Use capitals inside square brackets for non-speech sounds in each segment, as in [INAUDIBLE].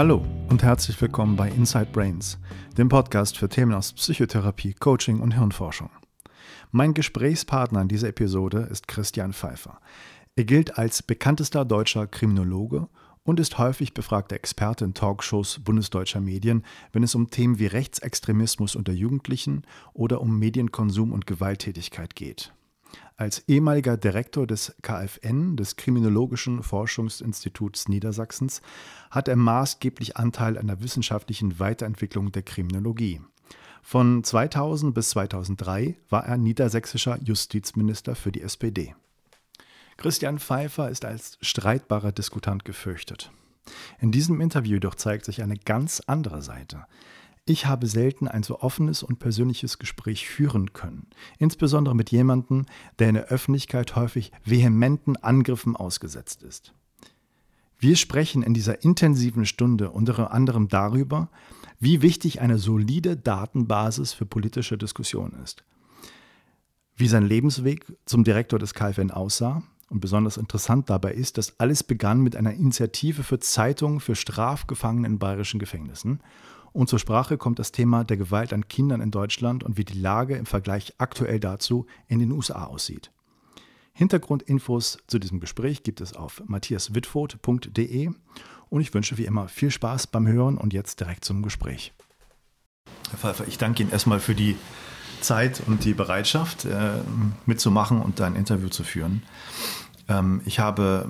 Hallo und herzlich willkommen bei Inside Brains, dem Podcast für Themen aus Psychotherapie, Coaching und Hirnforschung. Mein Gesprächspartner in dieser Episode ist Christian Pfeiffer. Er gilt als bekanntester deutscher Kriminologe und ist häufig befragter Experte in Talkshows bundesdeutscher Medien, wenn es um Themen wie Rechtsextremismus unter Jugendlichen oder um Medienkonsum und Gewalttätigkeit geht. Als ehemaliger Direktor des KfN, des Kriminologischen Forschungsinstituts Niedersachsens, hat er maßgeblich Anteil an der wissenschaftlichen Weiterentwicklung der Kriminologie. Von 2000 bis 2003 war er niedersächsischer Justizminister für die SPD. Christian Pfeiffer ist als streitbarer Diskutant gefürchtet. In diesem Interview jedoch zeigt sich eine ganz andere Seite. Ich habe selten ein so offenes und persönliches Gespräch führen können, insbesondere mit jemandem, der in der Öffentlichkeit häufig vehementen Angriffen ausgesetzt ist. Wir sprechen in dieser intensiven Stunde unter anderem darüber, wie wichtig eine solide Datenbasis für politische Diskussionen ist, wie sein Lebensweg zum Direktor des KfN aussah, und besonders interessant dabei ist, dass alles begann mit einer Initiative für Zeitungen für Strafgefangene in bayerischen Gefängnissen. Und zur Sprache kommt das Thema der Gewalt an Kindern in Deutschland und wie die Lage im Vergleich aktuell dazu in den USA aussieht. Hintergrundinfos zu diesem Gespräch gibt es auf matthiaswitfurt.de und ich wünsche wie immer viel Spaß beim Hören und jetzt direkt zum Gespräch. Herr Pfeiffer, ich danke Ihnen erstmal für die Zeit und die Bereitschaft, äh, mitzumachen und ein Interview zu führen. Ähm, ich habe,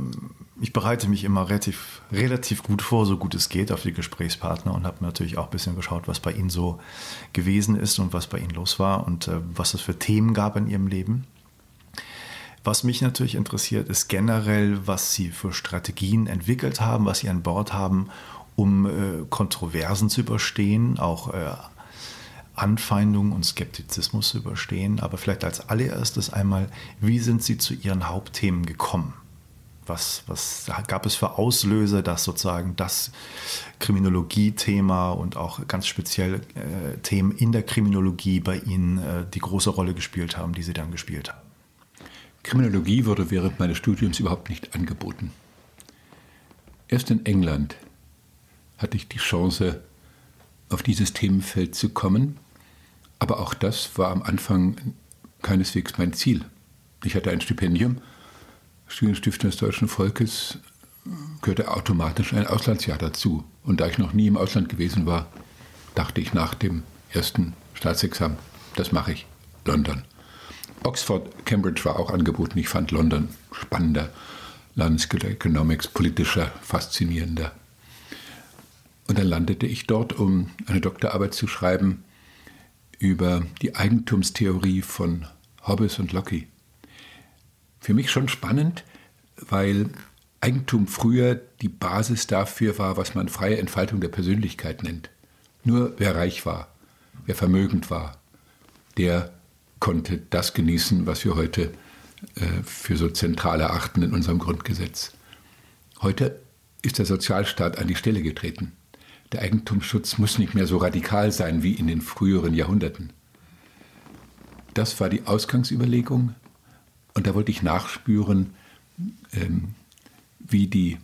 ich bereite mich immer relativ, relativ gut vor, so gut es geht, auf die Gesprächspartner und habe natürlich auch ein bisschen geschaut, was bei Ihnen so gewesen ist und was bei Ihnen los war und äh, was es für Themen gab in Ihrem Leben. Was mich natürlich interessiert, ist generell, was Sie für Strategien entwickelt haben, was Sie an Bord haben, um äh, Kontroversen zu überstehen, auch äh, Anfeindung und Skeptizismus zu überstehen. Aber vielleicht als allererstes einmal, wie sind Sie zu Ihren Hauptthemen gekommen? Was, was gab es für Auslöser, dass sozusagen das Kriminologie-Thema und auch ganz speziell äh, Themen in der Kriminologie bei Ihnen äh, die große Rolle gespielt haben, die Sie dann gespielt haben? Kriminologie wurde während meines Studiums überhaupt nicht angeboten. Erst in England hatte ich die Chance, auf dieses Themenfeld zu kommen. Aber auch das war am Anfang keineswegs mein Ziel. Ich hatte ein Stipendium, Studienstiftung des deutschen Volkes, gehörte automatisch ein Auslandsjahr dazu. Und da ich noch nie im Ausland gewesen war, dachte ich nach dem ersten Staatsexamen, das mache ich, London. Oxford, Cambridge war auch angeboten. Ich fand London spannender, Landscape Economics politischer, faszinierender. Und dann landete ich dort, um eine Doktorarbeit zu schreiben über die Eigentumstheorie von Hobbes und Locke. Für mich schon spannend, weil Eigentum früher die Basis dafür war, was man freie Entfaltung der Persönlichkeit nennt. Nur wer reich war, wer vermögend war, der konnte das genießen, was wir heute äh, für so zentral erachten in unserem Grundgesetz. Heute ist der Sozialstaat an die Stelle getreten. Der Eigentumsschutz muss nicht mehr so radikal sein wie in den früheren Jahrhunderten. Das war die Ausgangsüberlegung und da wollte ich nachspüren, ähm, wie die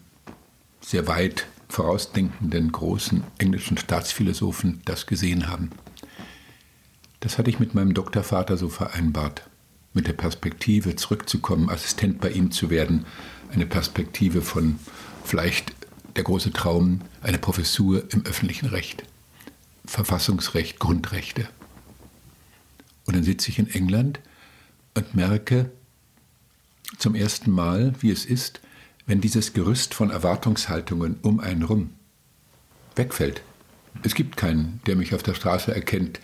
sehr weit vorausdenkenden großen englischen Staatsphilosophen das gesehen haben. Das hatte ich mit meinem Doktorvater so vereinbart, mit der Perspektive zurückzukommen, Assistent bei ihm zu werden, eine Perspektive von vielleicht der große Traum, eine Professur im öffentlichen Recht, Verfassungsrecht, Grundrechte. Und dann sitze ich in England und merke zum ersten Mal, wie es ist, wenn dieses Gerüst von Erwartungshaltungen um einen rum wegfällt. Es gibt keinen, der mich auf der Straße erkennt,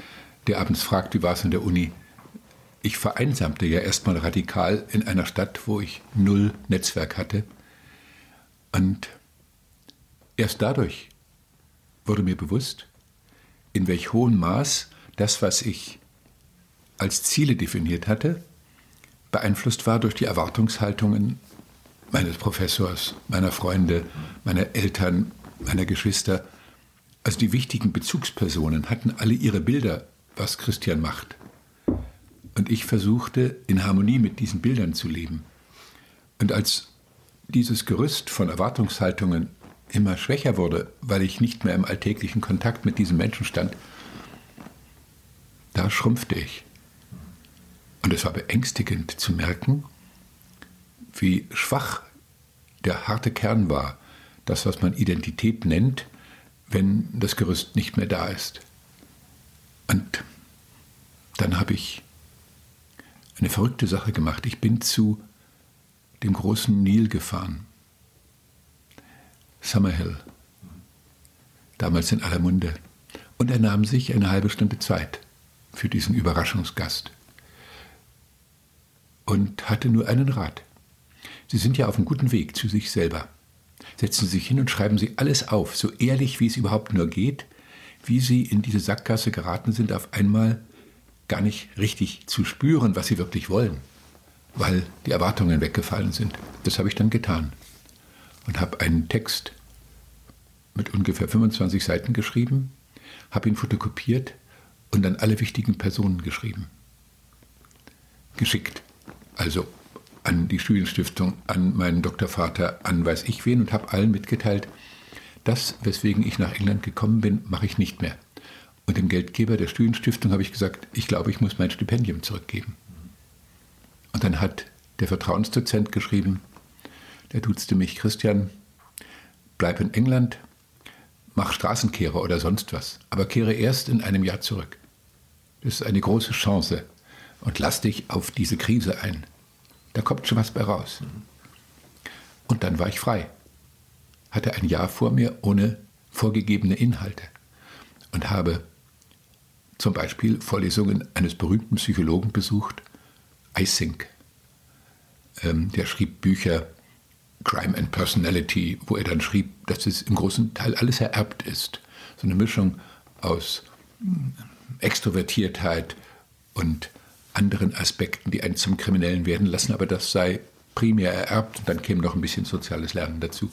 der abends fragt, wie war es in der Uni. Ich vereinsamte ja erstmal radikal in einer Stadt, wo ich null Netzwerk hatte. Und Erst dadurch wurde mir bewusst, in welch hohem Maß das, was ich als Ziele definiert hatte, beeinflusst war durch die Erwartungshaltungen meines Professors, meiner Freunde, meiner Eltern, meiner Geschwister. Also die wichtigen Bezugspersonen hatten alle ihre Bilder, was Christian macht. Und ich versuchte, in Harmonie mit diesen Bildern zu leben. Und als dieses Gerüst von Erwartungshaltungen immer schwächer wurde, weil ich nicht mehr im alltäglichen Kontakt mit diesen Menschen stand, da schrumpfte ich. Und es war beängstigend zu merken, wie schwach der harte Kern war, das, was man Identität nennt, wenn das Gerüst nicht mehr da ist. Und dann habe ich eine verrückte Sache gemacht. Ich bin zu dem großen Nil gefahren. Summerhill. Damals in aller Munde. Und er nahm sich eine halbe Stunde Zeit für diesen Überraschungsgast. Und hatte nur einen Rat. Sie sind ja auf einem guten Weg zu sich selber. Setzen Sie sich hin und schreiben Sie alles auf, so ehrlich wie es überhaupt nur geht, wie Sie in diese Sackgasse geraten sind, auf einmal gar nicht richtig zu spüren, was Sie wirklich wollen, weil die Erwartungen weggefallen sind. Das habe ich dann getan und habe einen Text mit ungefähr 25 Seiten geschrieben, habe ihn fotokopiert und an alle wichtigen Personen geschrieben. Geschickt. Also an die Studienstiftung, an meinen Doktorvater, an weiß ich wen und habe allen mitgeteilt, das, weswegen ich nach England gekommen bin, mache ich nicht mehr. Und dem Geldgeber der Studienstiftung habe ich gesagt, ich glaube, ich muss mein Stipendium zurückgeben. Und dann hat der Vertrauensdozent geschrieben, der duzte mich, Christian, bleib in England, mach Straßenkehrer oder sonst was, aber kehre erst in einem Jahr zurück. Das ist eine große Chance und lass dich auf diese Krise ein. Da kommt schon was bei raus. Und dann war ich frei. Hatte ein Jahr vor mir ohne vorgegebene Inhalte und habe zum Beispiel Vorlesungen eines berühmten Psychologen besucht, Ising. Ähm, der schrieb Bücher Crime and Personality, wo er dann schrieb, dass es im großen Teil alles ererbt ist. So eine Mischung aus hm, Extrovertiertheit und anderen Aspekten, die einen zum Kriminellen werden lassen, aber das sei primär ererbt und dann käme noch ein bisschen soziales Lernen dazu.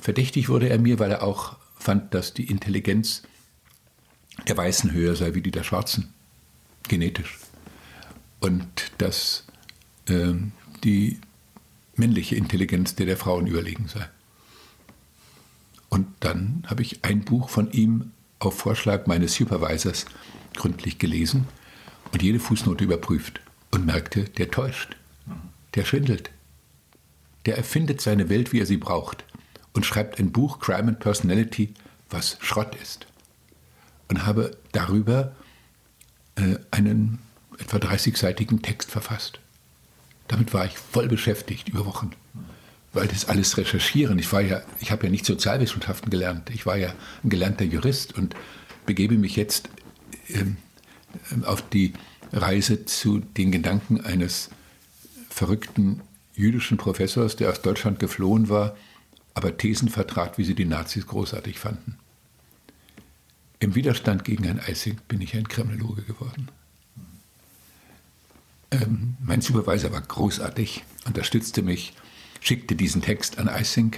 Verdächtig wurde er mir, weil er auch fand, dass die Intelligenz der Weißen höher sei wie die der Schwarzen, genetisch. Und dass äh, die männliche Intelligenz der der Frauen überlegen sei. Und dann habe ich ein Buch von ihm auf Vorschlag meines Supervisors gründlich gelesen und jede Fußnote überprüft und merkte, der täuscht, der schwindelt. Der erfindet seine Welt, wie er sie braucht und schreibt ein Buch Crime and Personality, was Schrott ist. Und habe darüber äh, einen etwa 30-seitigen Text verfasst. Damit war ich voll beschäftigt über Wochen, weil das alles recherchieren. Ich ja, ich habe ja nicht Sozialwissenschaften gelernt. Ich war ja ein gelernter Jurist und begebe mich jetzt ähm, auf die Reise zu den Gedanken eines verrückten jüdischen Professors, der aus Deutschland geflohen war, aber Thesen vertrat, wie sie die Nazis großartig fanden. Im Widerstand gegen Herrn Eising bin ich ein Kriminologe geworden. Ähm, mein Supervisor war großartig, unterstützte mich, schickte diesen Text an Eising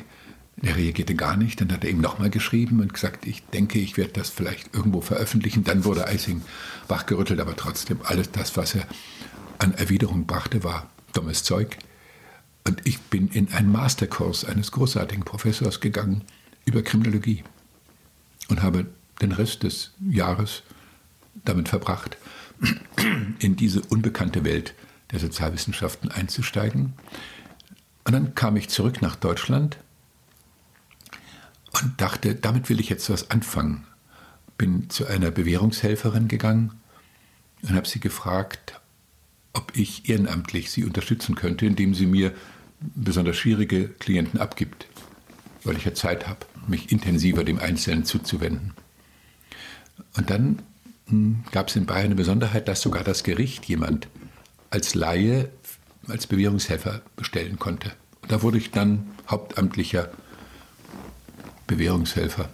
er reagierte gar nicht. Dann hat er ihm nochmal geschrieben und gesagt, ich denke, ich werde das vielleicht irgendwo veröffentlichen. Dann wurde Eising wachgerüttelt, aber trotzdem alles das, was er an Erwiderung brachte, war dummes Zeug. Und ich bin in einen Masterkurs eines großartigen Professors gegangen über Kriminologie und habe den Rest des Jahres damit verbracht, in diese unbekannte Welt der Sozialwissenschaften einzusteigen. Und dann kam ich zurück nach Deutschland und dachte, damit will ich jetzt was anfangen. Bin zu einer Bewährungshelferin gegangen und habe sie gefragt, ob ich ehrenamtlich sie unterstützen könnte, indem sie mir besonders schwierige Klienten abgibt, weil ich ja Zeit habe, mich intensiver dem Einzelnen zuzuwenden. Und dann hm, gab es in Bayern eine Besonderheit, dass sogar das Gericht jemand als Laie, als Bewährungshelfer bestellen konnte. Und da wurde ich dann hauptamtlicher Bewährungshelfer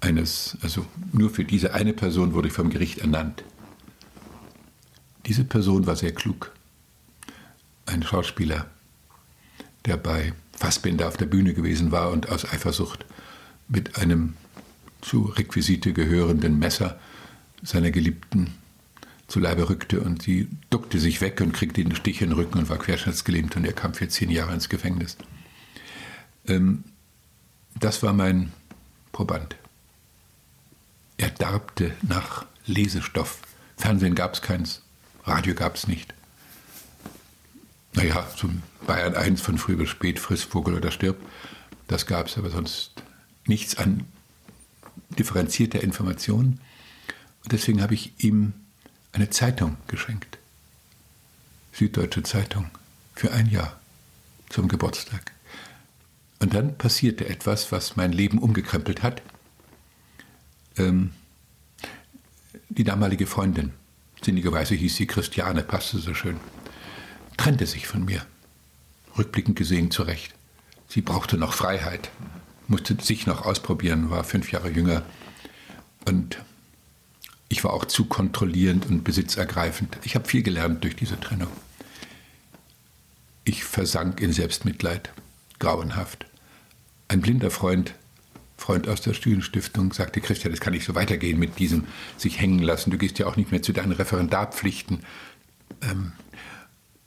eines, also nur für diese eine Person wurde ich vom Gericht ernannt. Diese Person war sehr klug. Ein Schauspieler, der bei Fassbinder auf der Bühne gewesen war und aus Eifersucht mit einem zu Requisite gehörenden Messer seiner Geliebten zu Leibe rückte und sie duckte sich weg und kriegte den Stich in den Rücken und war querschnittsgelähmt und er kam für zehn Jahre ins Gefängnis. Ähm, das war mein Proband. Er darbte nach Lesestoff. Fernsehen gab es keins, Radio gab es nicht. Naja, zum Bayern 1 von früh bis spät, friss Vogel oder stirb, das gab es aber sonst nichts an differenzierter Information. Und deswegen habe ich ihm eine Zeitung geschenkt. Süddeutsche Zeitung. Für ein Jahr. Zum Geburtstag. Und dann passierte etwas, was mein Leben umgekrempelt hat. Ähm, die damalige Freundin, sinnigerweise hieß sie Christiane, passte so schön, trennte sich von mir. Rückblickend gesehen zurecht. Sie brauchte noch Freiheit, musste sich noch ausprobieren, war fünf Jahre jünger. Und ich war auch zu kontrollierend und besitzergreifend. Ich habe viel gelernt durch diese Trennung. Ich versank in Selbstmitleid, grauenhaft. Ein blinder Freund, Freund aus der Studienstiftung, sagte, Christian, das kann nicht so weitergehen mit diesem sich hängen lassen. Du gehst ja auch nicht mehr zu deinen Referendarpflichten. Ähm,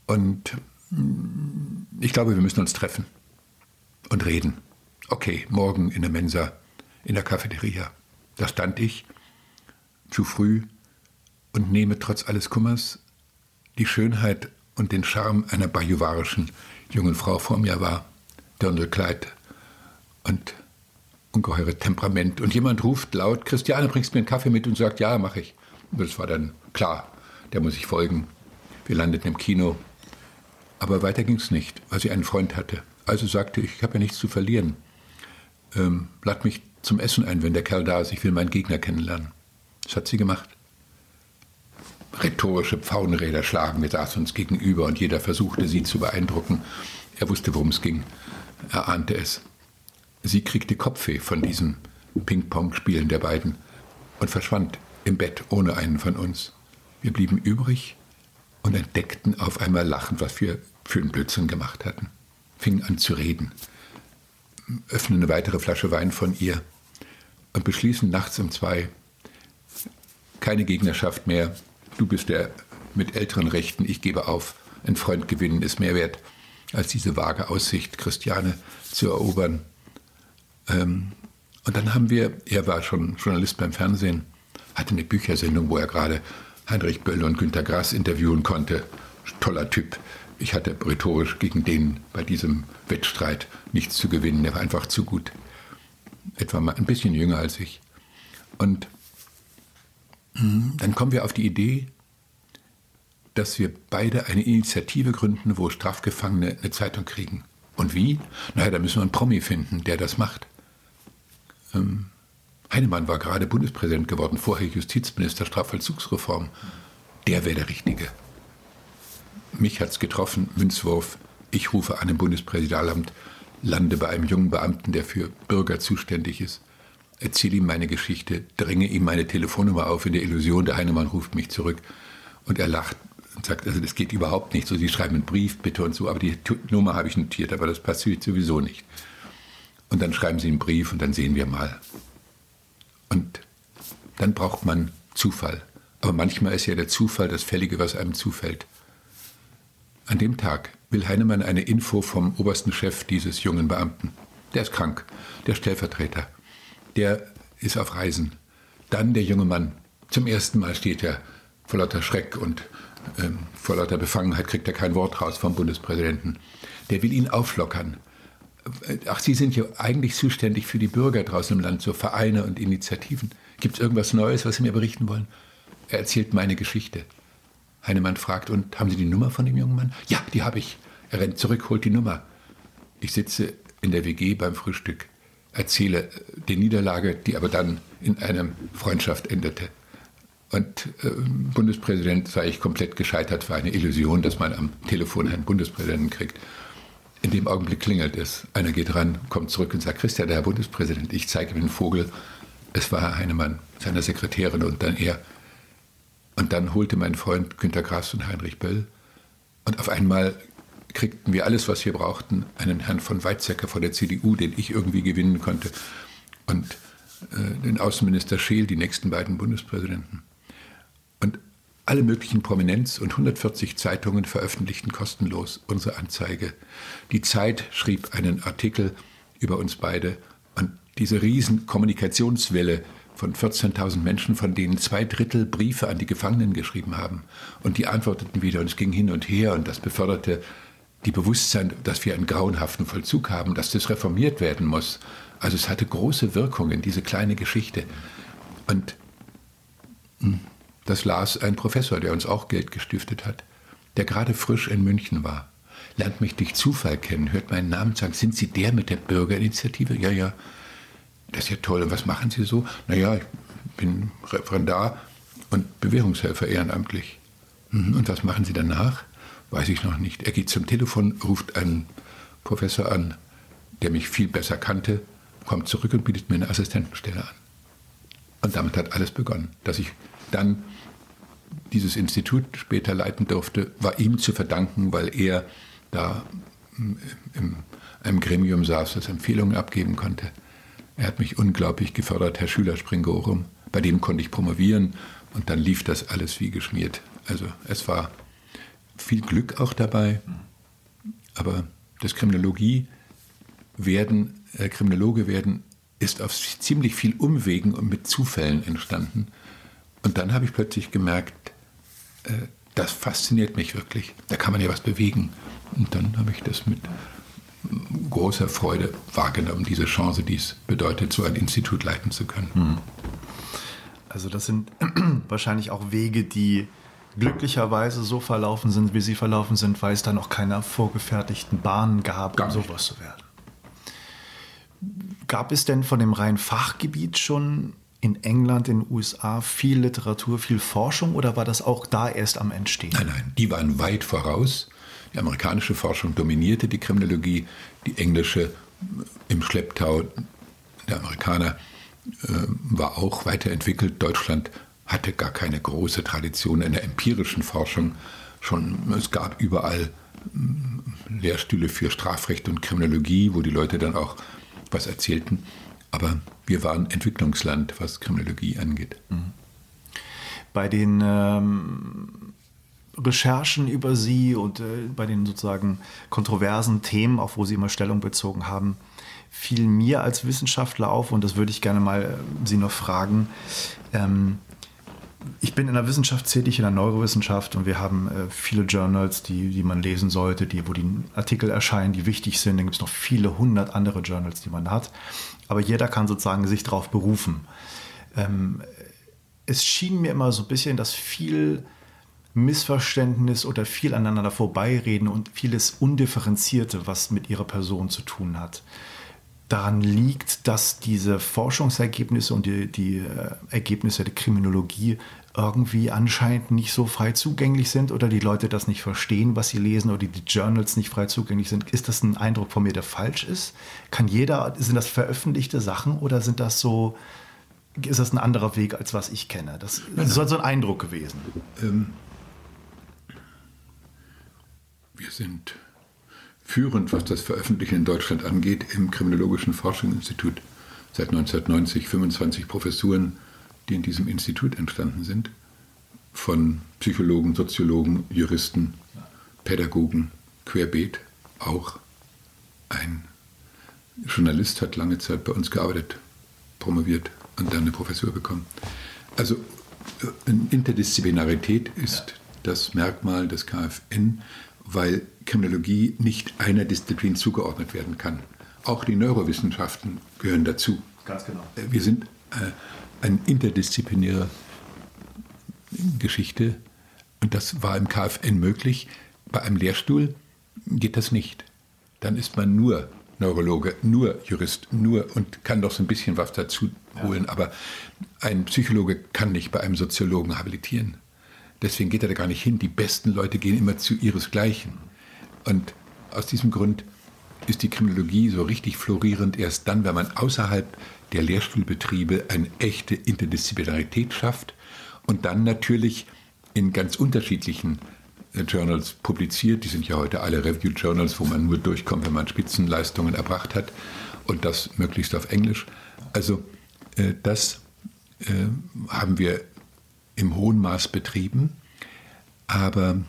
und mm, ich glaube, wir müssen uns treffen und reden. Okay, morgen in der Mensa, in der Cafeteria. Da stand ich zu früh und nehme trotz alles Kummers die Schönheit und den Charme einer bajuwarischen jungen Frau vor mir wahr. Dirndlkleid und ungeheure Temperament. Und jemand ruft laut, Christiane, bringst mir einen Kaffee mit und sagt, ja, mache ich. Und das war dann klar, der muss ich folgen. Wir landeten im Kino. Aber weiter ging es nicht, weil sie einen Freund hatte. Also sagte ich, ich habe ja nichts zu verlieren. Ähm, lad mich zum Essen ein, wenn der Kerl da ist. Ich will meinen Gegner kennenlernen. Das hat sie gemacht. Rhetorische Pfauenräder schlagen. Wir saßen uns gegenüber und jeder versuchte, sie zu beeindrucken. Er wusste, worum es ging. Er ahnte es. Sie kriegte Kopfweh von diesem Ping-Pong-Spielen der beiden und verschwand im Bett ohne einen von uns. Wir blieben übrig und entdeckten auf einmal lachend, was wir für einen Blödsinn gemacht hatten. Fingen an zu reden, öffnen eine weitere Flasche Wein von ihr und beschließen nachts um zwei, keine Gegnerschaft mehr. Du bist der mit älteren Rechten, ich gebe auf. Ein Freund gewinnen ist mehr wert, als diese vage Aussicht, Christiane zu erobern. Ähm, und dann haben wir, er war schon Journalist beim Fernsehen, hatte eine Büchersendung, wo er gerade Heinrich Böll und Günter Grass interviewen konnte. Toller Typ. Ich hatte rhetorisch gegen den bei diesem Wettstreit nichts zu gewinnen. Er war einfach zu gut. Etwa mal ein bisschen jünger als ich. Und hm, dann kommen wir auf die Idee, dass wir beide eine Initiative gründen, wo Strafgefangene eine Zeitung kriegen. Und wie? Naja, da müssen wir einen Promi finden, der das macht. Ähm, Heinemann war gerade Bundespräsident geworden, vorher Justizminister, Strafvollzugsreform. Der wäre der Richtige. Mich hat es getroffen, Münzwurf. Ich rufe an im Bundespräsidialamt, lande bei einem jungen Beamten, der für Bürger zuständig ist, erzähle ihm meine Geschichte, dränge ihm meine Telefonnummer auf in der Illusion, der Heinemann ruft mich zurück und er lacht und sagt, also das geht überhaupt nicht so, Sie schreiben einen Brief bitte und so, aber die Nummer habe ich notiert, aber das passiert sowieso nicht. Und dann schreiben Sie einen Brief und dann sehen wir mal. Und dann braucht man Zufall. Aber manchmal ist ja der Zufall das Fällige, was einem zufällt. An dem Tag will Heinemann eine Info vom obersten Chef dieses jungen Beamten. Der ist krank, der Stellvertreter. Der ist auf Reisen. Dann der junge Mann. Zum ersten Mal steht er vor lauter Schreck und ähm, vor lauter Befangenheit kriegt er kein Wort raus vom Bundespräsidenten. Der will ihn auflockern. Ach, Sie sind ja eigentlich zuständig für die Bürger draußen im Land, so Vereine und Initiativen. Gibt es irgendwas Neues, was Sie mir berichten wollen? Er erzählt meine Geschichte. Heinemann fragt, und haben Sie die Nummer von dem jungen Mann? Ja, die habe ich. Er rennt zurück, holt die Nummer. Ich sitze in der WG beim Frühstück, erzähle die Niederlage, die aber dann in einer Freundschaft endete. Und äh, Bundespräsident sei ich komplett gescheitert, war eine Illusion, dass man am Telefon einen Bundespräsidenten kriegt. In dem Augenblick klingelt es. Einer geht ran, kommt zurück und sagt, Christian, der Herr Bundespräsident, ich zeige ihm den Vogel. Es war Herr Heinemann, seiner Sekretärin und dann er. Und dann holte mein Freund Günter Grass und Heinrich Böll. Und auf einmal kriegten wir alles, was wir brauchten. Einen Herrn von Weizsäcker von der CDU, den ich irgendwie gewinnen konnte. Und äh, den Außenminister Scheel, die nächsten beiden Bundespräsidenten. Und alle möglichen Prominenz und 140 Zeitungen veröffentlichten kostenlos unsere Anzeige. Die Zeit schrieb einen Artikel über uns beide und diese riesen Kommunikationswelle von 14.000 Menschen, von denen zwei Drittel Briefe an die Gefangenen geschrieben haben. Und die antworteten wieder und es ging hin und her und das beförderte die Bewusstsein, dass wir einen grauenhaften Vollzug haben, dass das reformiert werden muss. Also es hatte große Wirkungen, diese kleine Geschichte. Und hm, das las ein Professor, der uns auch Geld gestiftet hat, der gerade frisch in München war. Lernt mich durch Zufall kennen, hört meinen Namen sagen, sind Sie der mit der Bürgerinitiative? Ja, ja. Das ist ja toll. Und was machen Sie so? Naja, ich bin Referendar und Bewährungshelfer ehrenamtlich. Mhm, und was machen Sie danach? Weiß ich noch nicht. Er geht zum Telefon, ruft einen Professor an, der mich viel besser kannte, kommt zurück und bietet mir eine Assistentenstelle an. Und damit hat alles begonnen. Dass ich dann dieses Institut später leiten durfte, war ihm zu verdanken, weil er da in einem Gremium saß, das Empfehlungen abgeben konnte. Er hat mich unglaublich gefördert, Herr Schüler Springorum. Bei dem konnte ich promovieren und dann lief das alles wie geschmiert. Also es war viel Glück auch dabei, aber das Kriminologie werden, äh, Kriminologe werden ist auf ziemlich viel Umwegen und mit Zufällen entstanden. Und dann habe ich plötzlich gemerkt, äh, das fasziniert mich wirklich. Da kann man ja was bewegen. Und dann habe ich das mit großer Freude wahrgenommen, diese Chance, die es bedeutet, so ein Institut leiten zu können. Mhm. Also das sind [CLEARS THROAT] wahrscheinlich auch Wege, die glücklicherweise so verlaufen sind, wie sie verlaufen sind, weil es da noch keine vorgefertigten Bahnen gab, um sowas zu werden. Gab es denn von dem reinen Fachgebiet schon in England, in den USA viel Literatur, viel Forschung oder war das auch da erst am Entstehen? Nein, nein, die waren weit voraus. Die amerikanische Forschung dominierte die Kriminologie, die englische im Schlepptau der Amerikaner äh, war auch weiterentwickelt. Deutschland hatte gar keine große Tradition in der empirischen Forschung. Schon, es gab überall mm, Lehrstühle für Strafrecht und Kriminologie, wo die Leute dann auch was erzählten. Aber wir waren Entwicklungsland, was Kriminologie angeht. Mhm. Bei den ähm, Recherchen über Sie und äh, bei den sozusagen kontroversen Themen, auch wo Sie immer Stellung bezogen haben, fiel mir als Wissenschaftler auf, und das würde ich gerne mal äh, Sie noch fragen, ähm, ich bin in der Wissenschaft tätig, in der Neurowissenschaft und wir haben äh, viele Journals, die, die man lesen sollte, die, wo die Artikel erscheinen, die wichtig sind. Dann gibt es noch viele hundert andere Journals, die man hat. Aber jeder kann sozusagen sich darauf berufen. Ähm, es schien mir immer so ein bisschen, dass viel Missverständnis oder viel aneinander vorbeireden und vieles Undifferenzierte, was mit ihrer Person zu tun hat daran liegt, dass diese Forschungsergebnisse und die, die äh, Ergebnisse der Kriminologie irgendwie anscheinend nicht so frei zugänglich sind oder die Leute das nicht verstehen, was sie lesen oder die Journals nicht frei zugänglich sind. Ist das ein Eindruck von mir, der falsch ist? Kann jeder, sind das veröffentlichte Sachen oder sind das so, ist das ein anderer Weg, als was ich kenne? Das, das ist so ein Eindruck gewesen. Ähm, wir sind führend, was das Veröffentlichen in Deutschland angeht, im Kriminologischen Forschungsinstitut. Seit 1990 25 Professuren, die in diesem Institut entstanden sind, von Psychologen, Soziologen, Juristen, Pädagogen, querbeet auch. Ein Journalist hat lange Zeit bei uns gearbeitet, promoviert und dann eine Professur bekommen. Also äh, Interdisziplinarität ist das Merkmal des KfN weil Kriminologie nicht einer Disziplin zugeordnet werden kann. Auch die Neurowissenschaften gehören dazu. Ganz genau. Äh, wir sind äh, eine interdisziplinäre Geschichte und das war im KfN möglich. Bei einem Lehrstuhl geht das nicht. Dann ist man nur Neurologe, nur Jurist, nur und kann doch so ein bisschen was dazu holen. Ja. Aber ein Psychologe kann nicht bei einem Soziologen habilitieren. Deswegen geht er da gar nicht hin. Die besten Leute gehen immer zu ihresgleichen. Und aus diesem Grund ist die Kriminologie so richtig florierend erst dann, wenn man außerhalb der Lehrstuhlbetriebe eine echte Interdisziplinarität schafft und dann natürlich in ganz unterschiedlichen äh, Journals publiziert. Die sind ja heute alle Review Journals, wo man nur durchkommt, wenn man Spitzenleistungen erbracht hat und das möglichst auf Englisch. Also äh, das äh, haben wir im hohen Maß betrieben, aber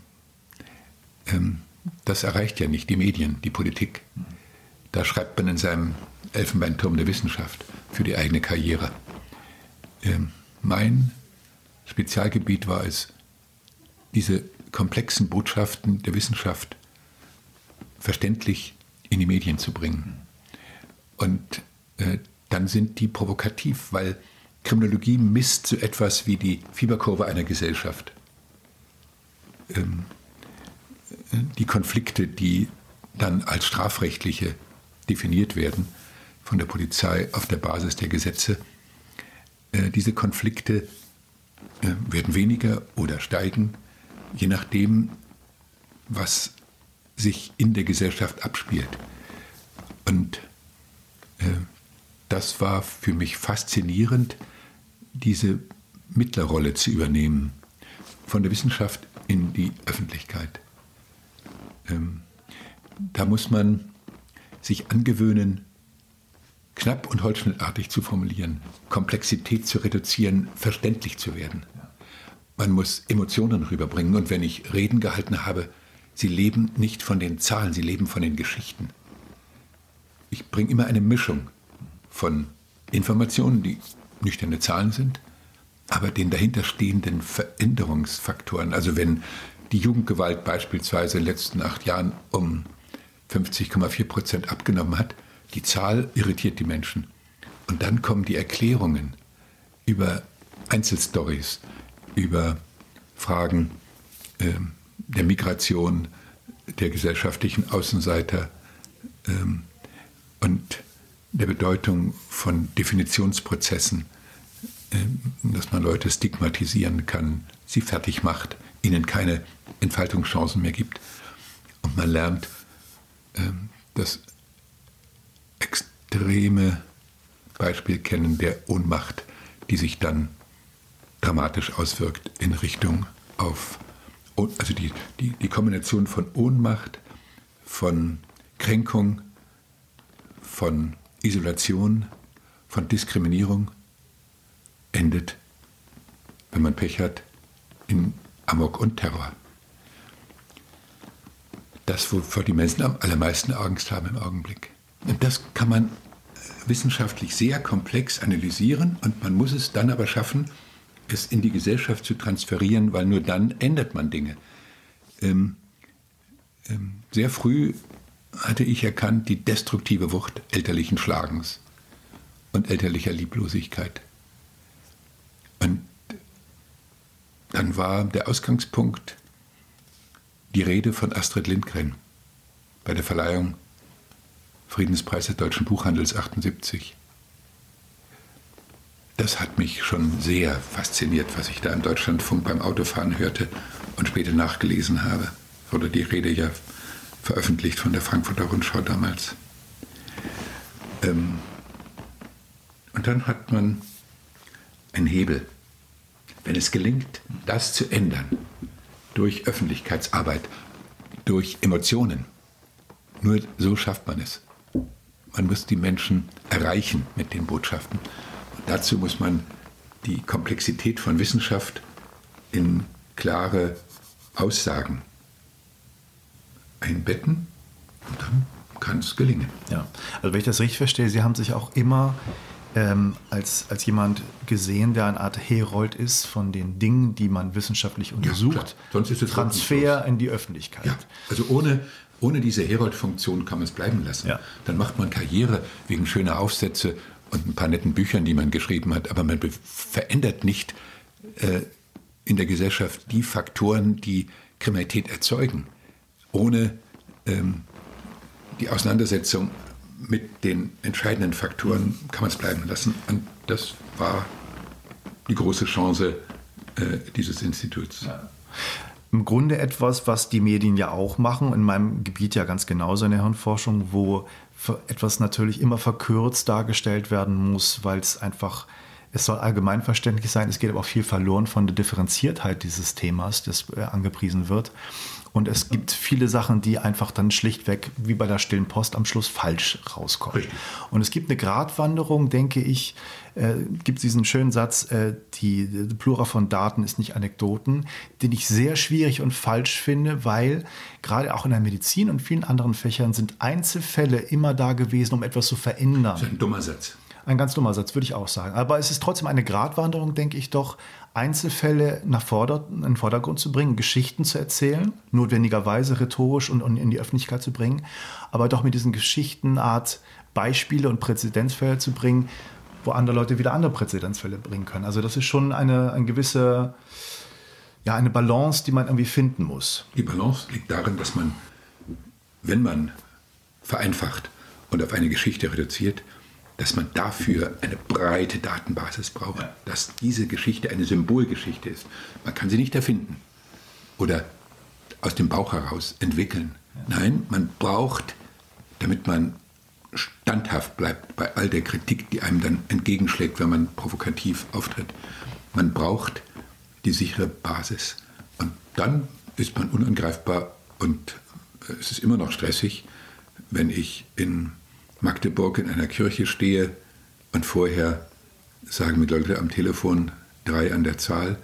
ähm, das erreicht ja nicht die Medien, die Politik. Da schreibt man in seinem Elfenbeinturm der Wissenschaft für die eigene Karriere. Ähm, mein Spezialgebiet war es, diese komplexen Botschaften der Wissenschaft verständlich in die Medien zu bringen. Und äh, dann sind die provokativ, weil Kriminologie misst so etwas wie die Fieberkurve einer Gesellschaft. Ähm, die Konflikte, die dann als strafrechtliche definiert werden von der Polizei auf der Basis der Gesetze, äh, diese Konflikte äh, werden weniger oder steigen, je nachdem, was sich in der Gesellschaft abspielt. Und äh, das war für mich faszinierend, diese Mittlerrolle zu übernehmen, von der Wissenschaft in die Öffentlichkeit. Ähm, da muss man sich angewöhnen, knapp und holzschnittartig zu formulieren, Komplexität zu reduzieren, verständlich zu werden. Man muss Emotionen rüberbringen und wenn ich Reden gehalten habe, sie leben nicht von den Zahlen, sie leben von den Geschichten. Ich bringe immer eine Mischung von Informationen, die nüchterne Zahlen sind, aber den dahinterstehenden Veränderungsfaktoren. Also wenn die Jugendgewalt beispielsweise in den letzten acht Jahren um 50,4 Prozent abgenommen hat, die Zahl irritiert die Menschen. Und dann kommen die Erklärungen über Einzelstories, über Fragen äh, der Migration, der gesellschaftlichen Außenseiter ähm, und der Bedeutung von Definitionsprozessen, äh, dass man Leute stigmatisieren kann, sie fertig macht, ihnen keine Entfaltungschancen mehr gibt. Und man lernt äh, das extreme Beispiel kennen der Ohnmacht, die sich dann dramatisch auswirkt in Richtung auf, also die, die, die Kombination von Ohnmacht, von Kränkung, von Isolation, von Diskriminierung endet, wenn man Pech hat, in Amok und Terror. Das, wovor die Menschen am allermeisten Angst haben im Augenblick. Das kann man wissenschaftlich sehr komplex analysieren und man muss es dann aber schaffen, es in die Gesellschaft zu transferieren, weil nur dann ändert man Dinge. Ähm, ähm, sehr früh hatte ich erkannt die destruktive Wucht elterlichen Schlagens und elterlicher Lieblosigkeit. Und dann war der Ausgangspunkt die Rede von Astrid Lindgren bei der Verleihung Friedenspreis des deutschen Buchhandels 78. Das hat mich schon sehr fasziniert, was ich da im Deutschlandfunk beim Autofahren hörte und später nachgelesen habe. Wurde die Rede ja veröffentlicht von der Frankfurter Rundschau damals. Ähm und dann hat man einen Hebel. Wenn es gelingt, das zu ändern, durch Öffentlichkeitsarbeit, durch Emotionen, nur so schafft man es. Man muss die Menschen erreichen mit den Botschaften. Und dazu muss man die Komplexität von Wissenschaft in klare Aussagen einbetten und dann kann es gelingen. Ja, also wenn ich das richtig verstehe, Sie haben sich auch immer ähm, als, als jemand gesehen, der eine Art Herold ist von den Dingen, die man wissenschaftlich untersucht. Ja, Sonst ist es Transfer in die Öffentlichkeit. Ja, also ohne, ohne diese Herold-Funktion kann man es bleiben lassen. Ja. Dann macht man Karriere wegen schöner Aufsätze und ein paar netten Büchern, die man geschrieben hat, aber man verändert nicht äh, in der Gesellschaft die Faktoren, die Kriminalität erzeugen, ohne ähm, die Auseinandersetzung mit den entscheidenden Faktoren kann man es bleiben lassen. Und das war die große Chance äh, dieses Instituts. Ja im Grunde etwas, was die Medien ja auch machen, in meinem Gebiet ja ganz genauso in der Hirnforschung, wo etwas natürlich immer verkürzt dargestellt werden muss, weil es einfach es soll allgemeinverständlich sein, es geht aber auch viel verloren von der Differenziertheit dieses Themas, das äh, angepriesen wird. Und es gibt viele Sachen, die einfach dann schlichtweg, wie bei der stillen Post, am Schluss falsch rauskommen. Richtig. Und es gibt eine Gratwanderung, denke ich, äh, gibt diesen schönen Satz, äh, die, die Plura von Daten ist nicht Anekdoten, den ich sehr schwierig und falsch finde, weil gerade auch in der Medizin und vielen anderen Fächern sind Einzelfälle immer da gewesen, um etwas zu verändern. Das ist ein dummer Satz. Ein ganz dummer Satz, würde ich auch sagen. Aber es ist trotzdem eine Gratwanderung, denke ich doch, Einzelfälle nach Vorder in den Vordergrund zu bringen, Geschichten zu erzählen, notwendigerweise rhetorisch und, und in die Öffentlichkeit zu bringen, aber doch mit diesen Geschichten Art Beispiele und Präzedenzfälle zu bringen, wo andere Leute wieder andere Präzedenzfälle bringen können. Also das ist schon eine, eine gewisse, ja, eine Balance, die man irgendwie finden muss. Die Balance liegt darin, dass man, wenn man vereinfacht und auf eine Geschichte reduziert, dass man dafür eine breite Datenbasis braucht, ja. dass diese Geschichte eine Symbolgeschichte ist. Man kann sie nicht erfinden oder aus dem Bauch heraus entwickeln. Ja. Nein, man braucht, damit man standhaft bleibt bei all der Kritik, die einem dann entgegenschlägt, wenn man provokativ auftritt. Man braucht die sichere Basis. Und dann ist man unangreifbar und es ist immer noch stressig, wenn ich in Magdeburg in einer Kirche stehe und vorher sagen mir Leute am Telefon, drei an der Zahl,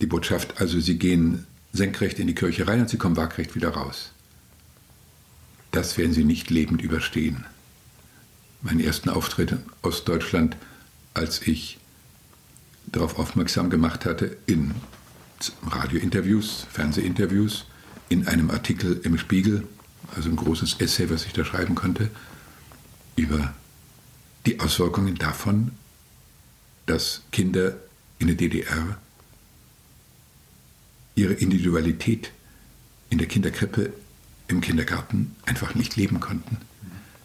die Botschaft, also sie gehen senkrecht in die Kirche rein und sie kommen waagrecht wieder raus. Das werden sie nicht lebend überstehen. Meinen ersten Auftritt in Ostdeutschland, als ich darauf aufmerksam gemacht hatte, in Radiointerviews, Fernsehinterviews, in einem Artikel im Spiegel, also ein großes Essay, was ich da schreiben konnte, über die Auswirkungen davon, dass Kinder in der DDR ihre Individualität in der Kinderkrippe, im Kindergarten einfach nicht leben konnten.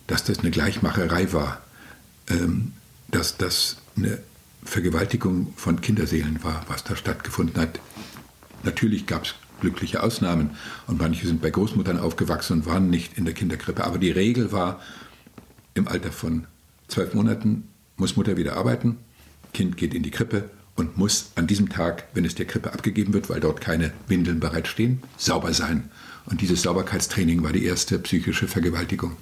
Dass das eine Gleichmacherei war, ähm, dass das eine Vergewaltigung von Kinderseelen war, was da stattgefunden hat. Natürlich gab es glückliche Ausnahmen und manche sind bei Großmuttern aufgewachsen und waren nicht in der Kinderkrippe, aber die Regel war, im Alter von zwölf Monaten muss Mutter wieder arbeiten, Kind geht in die Krippe und muss an diesem Tag, wenn es der Krippe abgegeben wird, weil dort keine Windeln bereitstehen, sauber sein. Und dieses Sauberkeitstraining war die erste psychische Vergewaltigung.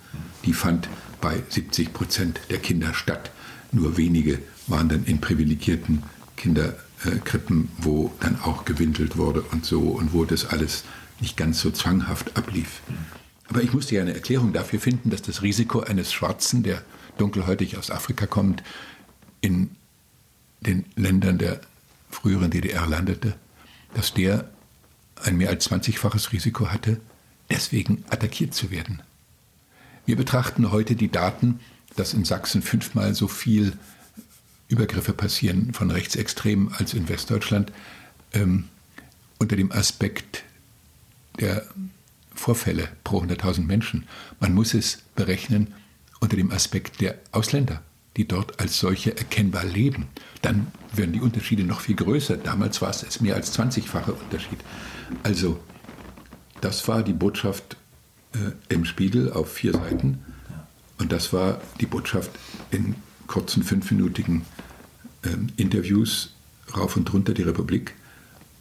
Die fand bei 70 Prozent der Kinder statt. Nur wenige waren dann in privilegierten Kinderkrippen, wo dann auch gewindelt wurde und so und wo das alles nicht ganz so zwanghaft ablief. Aber ich musste ja eine Erklärung dafür finden, dass das Risiko eines Schwarzen, der dunkelhäutig aus Afrika kommt, in den Ländern der früheren DDR landete, dass der ein mehr als 20-faches Risiko hatte, deswegen attackiert zu werden. Wir betrachten heute die Daten, dass in Sachsen fünfmal so viel Übergriffe passieren von Rechtsextremen als in Westdeutschland, ähm, unter dem Aspekt der Vorfälle pro 100.000 Menschen. Man muss es berechnen unter dem Aspekt der Ausländer, die dort als solche erkennbar leben. Dann werden die Unterschiede noch viel größer. Damals war es mehr als 20-fache Unterschied. Also, das war die Botschaft äh, im Spiegel auf vier Seiten. Und das war die Botschaft in kurzen fünfminütigen äh, Interviews rauf und runter die Republik.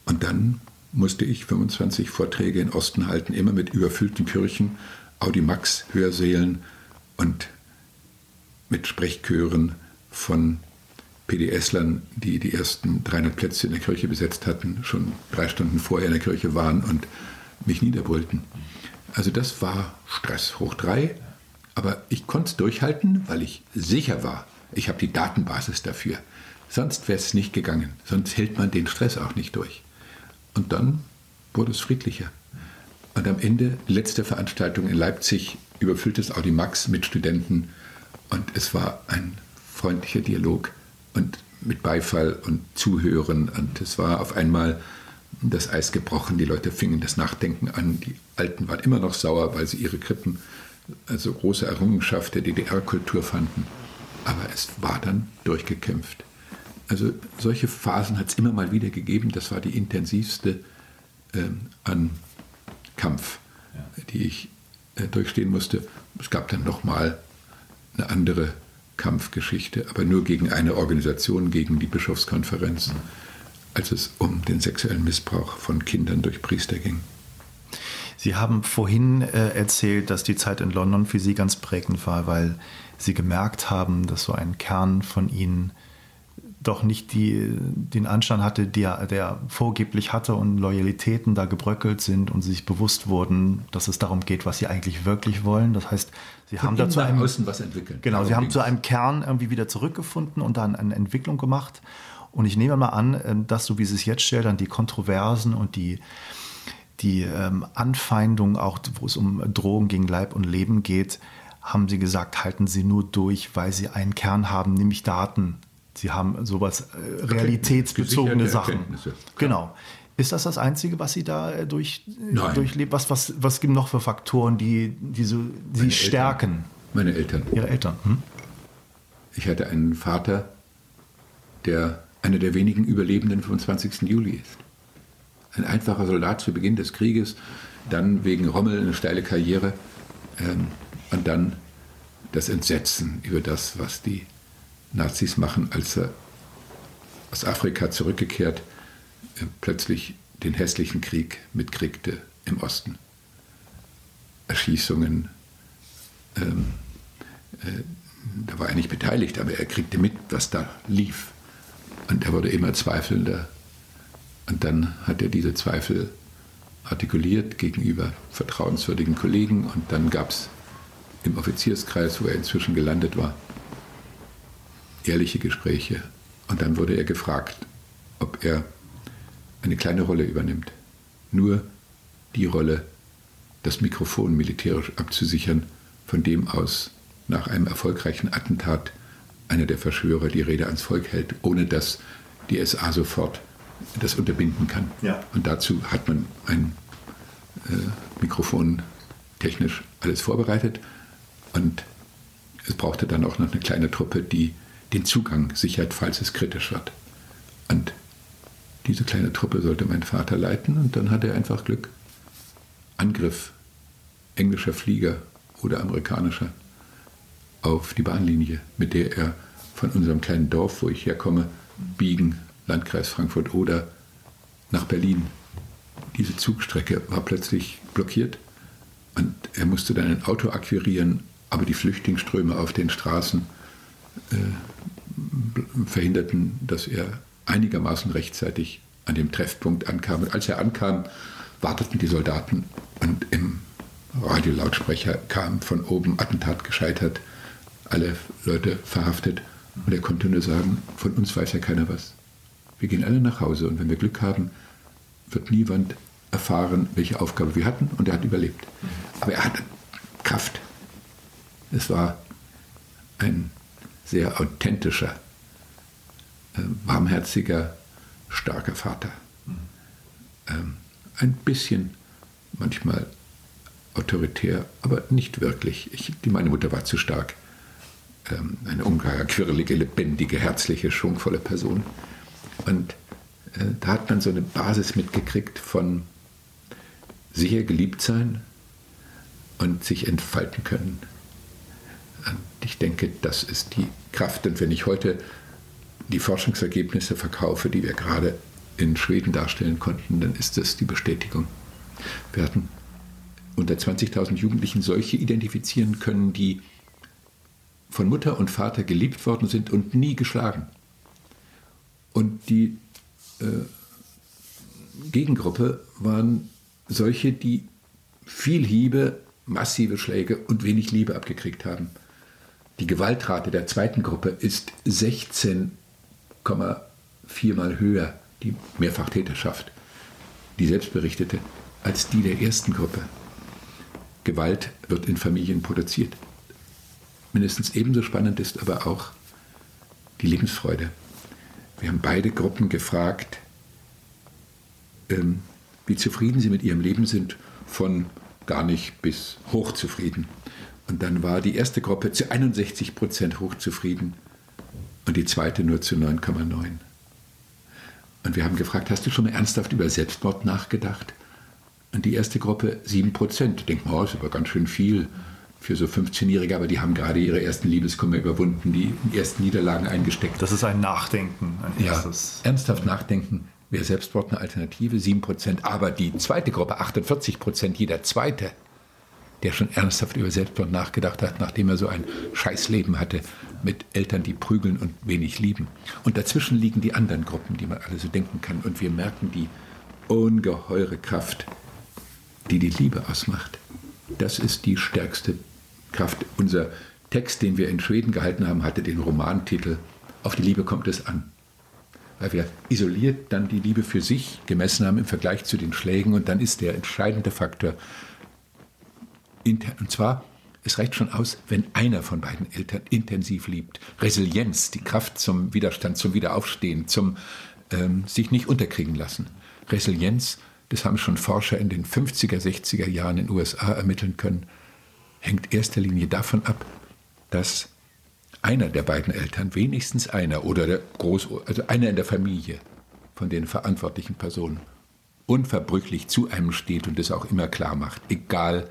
Und dann musste ich 25 Vorträge in Osten halten, immer mit überfüllten Kirchen, Audimax Hörsälen und mit Sprechchören von PDSlern, die die ersten 300 Plätze in der Kirche besetzt hatten, schon drei Stunden vorher in der Kirche waren und mich niederbrüllten. Also das war Stress hoch drei, aber ich konnte es durchhalten, weil ich sicher war, ich habe die Datenbasis dafür. Sonst wäre es nicht gegangen, sonst hält man den Stress auch nicht durch. Und dann wurde es friedlicher. Und am Ende, letzte Veranstaltung in Leipzig, überfülltes Audimax mit Studenten. Und es war ein freundlicher Dialog und mit Beifall und Zuhören. Und es war auf einmal das Eis gebrochen. Die Leute fingen das Nachdenken an. Die Alten waren immer noch sauer, weil sie ihre Krippen also große Errungenschaft der DDR-Kultur fanden. Aber es war dann durchgekämpft. Also solche Phasen hat es immer mal wieder gegeben. Das war die intensivste äh, an Kampf, ja. die ich äh, durchstehen musste. Es gab dann nochmal eine andere Kampfgeschichte, aber nur gegen eine Organisation, gegen die Bischofskonferenz, als es um den sexuellen Missbrauch von Kindern durch Priester ging. Sie haben vorhin äh, erzählt, dass die Zeit in London für Sie ganz prägend war, weil Sie gemerkt haben, dass so ein Kern von Ihnen doch nicht die, den Anstand hatte, der, der vorgeblich hatte und Loyalitäten da gebröckelt sind und sich bewusst wurden, dass es darum geht, was sie eigentlich wirklich wollen. Das heißt, sie Von haben da zu einem, außen was entwickelt. Genau, sie haben zu einem Kern irgendwie wieder zurückgefunden und dann eine Entwicklung gemacht. Und ich nehme mal an, ähm, dass so wie Sie es jetzt schildern, die Kontroversen und die, die ähm, Anfeindungen, auch wo es um Drohungen gegen Leib und Leben geht, haben Sie gesagt, halten Sie nur durch, weil Sie einen Kern haben, nämlich Daten Sie haben sowas äh, realitätsbezogene Sachen. Genau. Ist das das Einzige, was Sie da äh, durch, äh, durchlebt? Was, was, was gibt noch für Faktoren, die, die so, Sie stärken? Eltern. Meine Eltern. Ihre Eltern. Hm? Ich hatte einen Vater, der einer der wenigen Überlebenden vom 20. Juli ist. Ein einfacher Soldat zu Beginn des Krieges, dann wegen Rommel eine steile Karriere ähm, und dann das Entsetzen über das, was die Nazis machen, als er aus Afrika zurückgekehrt, äh, plötzlich den hässlichen Krieg mitkriegte im Osten. Erschießungen, ähm, äh, da war er nicht beteiligt, aber er kriegte mit, was da lief. Und er wurde immer zweifelnder. Und dann hat er diese Zweifel artikuliert gegenüber vertrauenswürdigen Kollegen. Und dann gab es im Offizierskreis, wo er inzwischen gelandet war, ehrliche Gespräche. Und dann wurde er gefragt, ob er eine kleine Rolle übernimmt. Nur die Rolle, das Mikrofon militärisch abzusichern, von dem aus nach einem erfolgreichen Attentat einer der Verschwörer die Rede ans Volk hält, ohne dass die SA sofort das unterbinden kann. Ja. Und dazu hat man ein äh, Mikrofon technisch alles vorbereitet und es brauchte dann auch noch eine kleine Truppe, die den Zugang sichert, falls es kritisch wird. Und diese kleine Truppe sollte mein Vater leiten und dann hat er einfach Glück. Angriff englischer Flieger oder amerikanischer auf die Bahnlinie, mit der er von unserem kleinen Dorf, wo ich herkomme, Biegen, Landkreis Frankfurt oder nach Berlin. Diese Zugstrecke war plötzlich blockiert und er musste dann ein Auto akquirieren, aber die Flüchtlingsströme auf den Straßen äh, verhinderten, dass er einigermaßen rechtzeitig an dem Treffpunkt ankam. Und als er ankam, warteten die Soldaten und im Radiolautsprecher kam von oben Attentat gescheitert, alle Leute verhaftet und er konnte nur sagen, von uns weiß ja keiner was. Wir gehen alle nach Hause und wenn wir Glück haben, wird niemand erfahren, welche Aufgabe wir hatten und er hat überlebt. Aber er hatte Kraft. Es war ein sehr authentischer, äh, warmherziger, starker Vater. Ähm, ein bisschen manchmal autoritär, aber nicht wirklich. Ich, meine Mutter war zu stark. Ähm, eine ungeheuer quirlige, lebendige, herzliche, schwungvolle Person. Und äh, da hat man so eine Basis mitgekriegt von sicher geliebt sein und sich entfalten können ich denke, das ist die Kraft. Und wenn ich heute die Forschungsergebnisse verkaufe, die wir gerade in Schweden darstellen konnten, dann ist das die Bestätigung. Wir hatten unter 20.000 Jugendlichen solche identifizieren können, die von Mutter und Vater geliebt worden sind und nie geschlagen. Und die äh, Gegengruppe waren solche, die viel Hiebe, massive Schläge und wenig Liebe abgekriegt haben. Die Gewaltrate der zweiten Gruppe ist 16,4 mal höher, die Mehrfachtäterschaft, die selbstberichtete, als die der ersten Gruppe. Gewalt wird in Familien produziert. Mindestens ebenso spannend ist aber auch die Lebensfreude. Wir haben beide Gruppen gefragt, ähm, wie zufrieden sie mit ihrem Leben sind, von gar nicht bis hochzufrieden. Und dann war die erste Gruppe zu 61 Prozent hochzufrieden und die zweite nur zu 9,9. Und wir haben gefragt, hast du schon mal ernsthaft über Selbstmord nachgedacht? Und die erste Gruppe 7 Prozent. Denkt man, oh, ist aber ganz schön viel. für so 15-Jährige, aber die haben gerade ihre ersten Liebeskummer überwunden, die ersten Niederlagen eingesteckt. Das ist ein Nachdenken, ein ja, erstes. Ernsthaft nachdenken. Wäre Selbstmord eine Alternative? 7%. Aber die zweite Gruppe, 48%, jeder zweite, der schon ernsthaft über Selbstmord nachgedacht hat, nachdem er so ein Scheißleben hatte mit Eltern, die prügeln und wenig lieben. Und dazwischen liegen die anderen Gruppen, die man alle so denken kann. Und wir merken die ungeheure Kraft, die die Liebe ausmacht. Das ist die stärkste Kraft. Unser Text, den wir in Schweden gehalten haben, hatte den Romantitel Auf die Liebe kommt es an. Weil wir isoliert dann die Liebe für sich gemessen haben im Vergleich zu den Schlägen und dann ist der entscheidende Faktor, und zwar, es reicht schon aus, wenn einer von beiden Eltern intensiv liebt. Resilienz, die Kraft zum Widerstand, zum Wiederaufstehen, zum ähm, sich nicht unterkriegen lassen. Resilienz, das haben schon Forscher in den 50er, 60er Jahren in den USA ermitteln können, hängt erster Linie davon ab, dass einer der beiden Eltern, wenigstens einer oder der Groß, also einer in der Familie von den verantwortlichen Personen, unverbrüchlich zu einem steht und es auch immer klar macht, egal,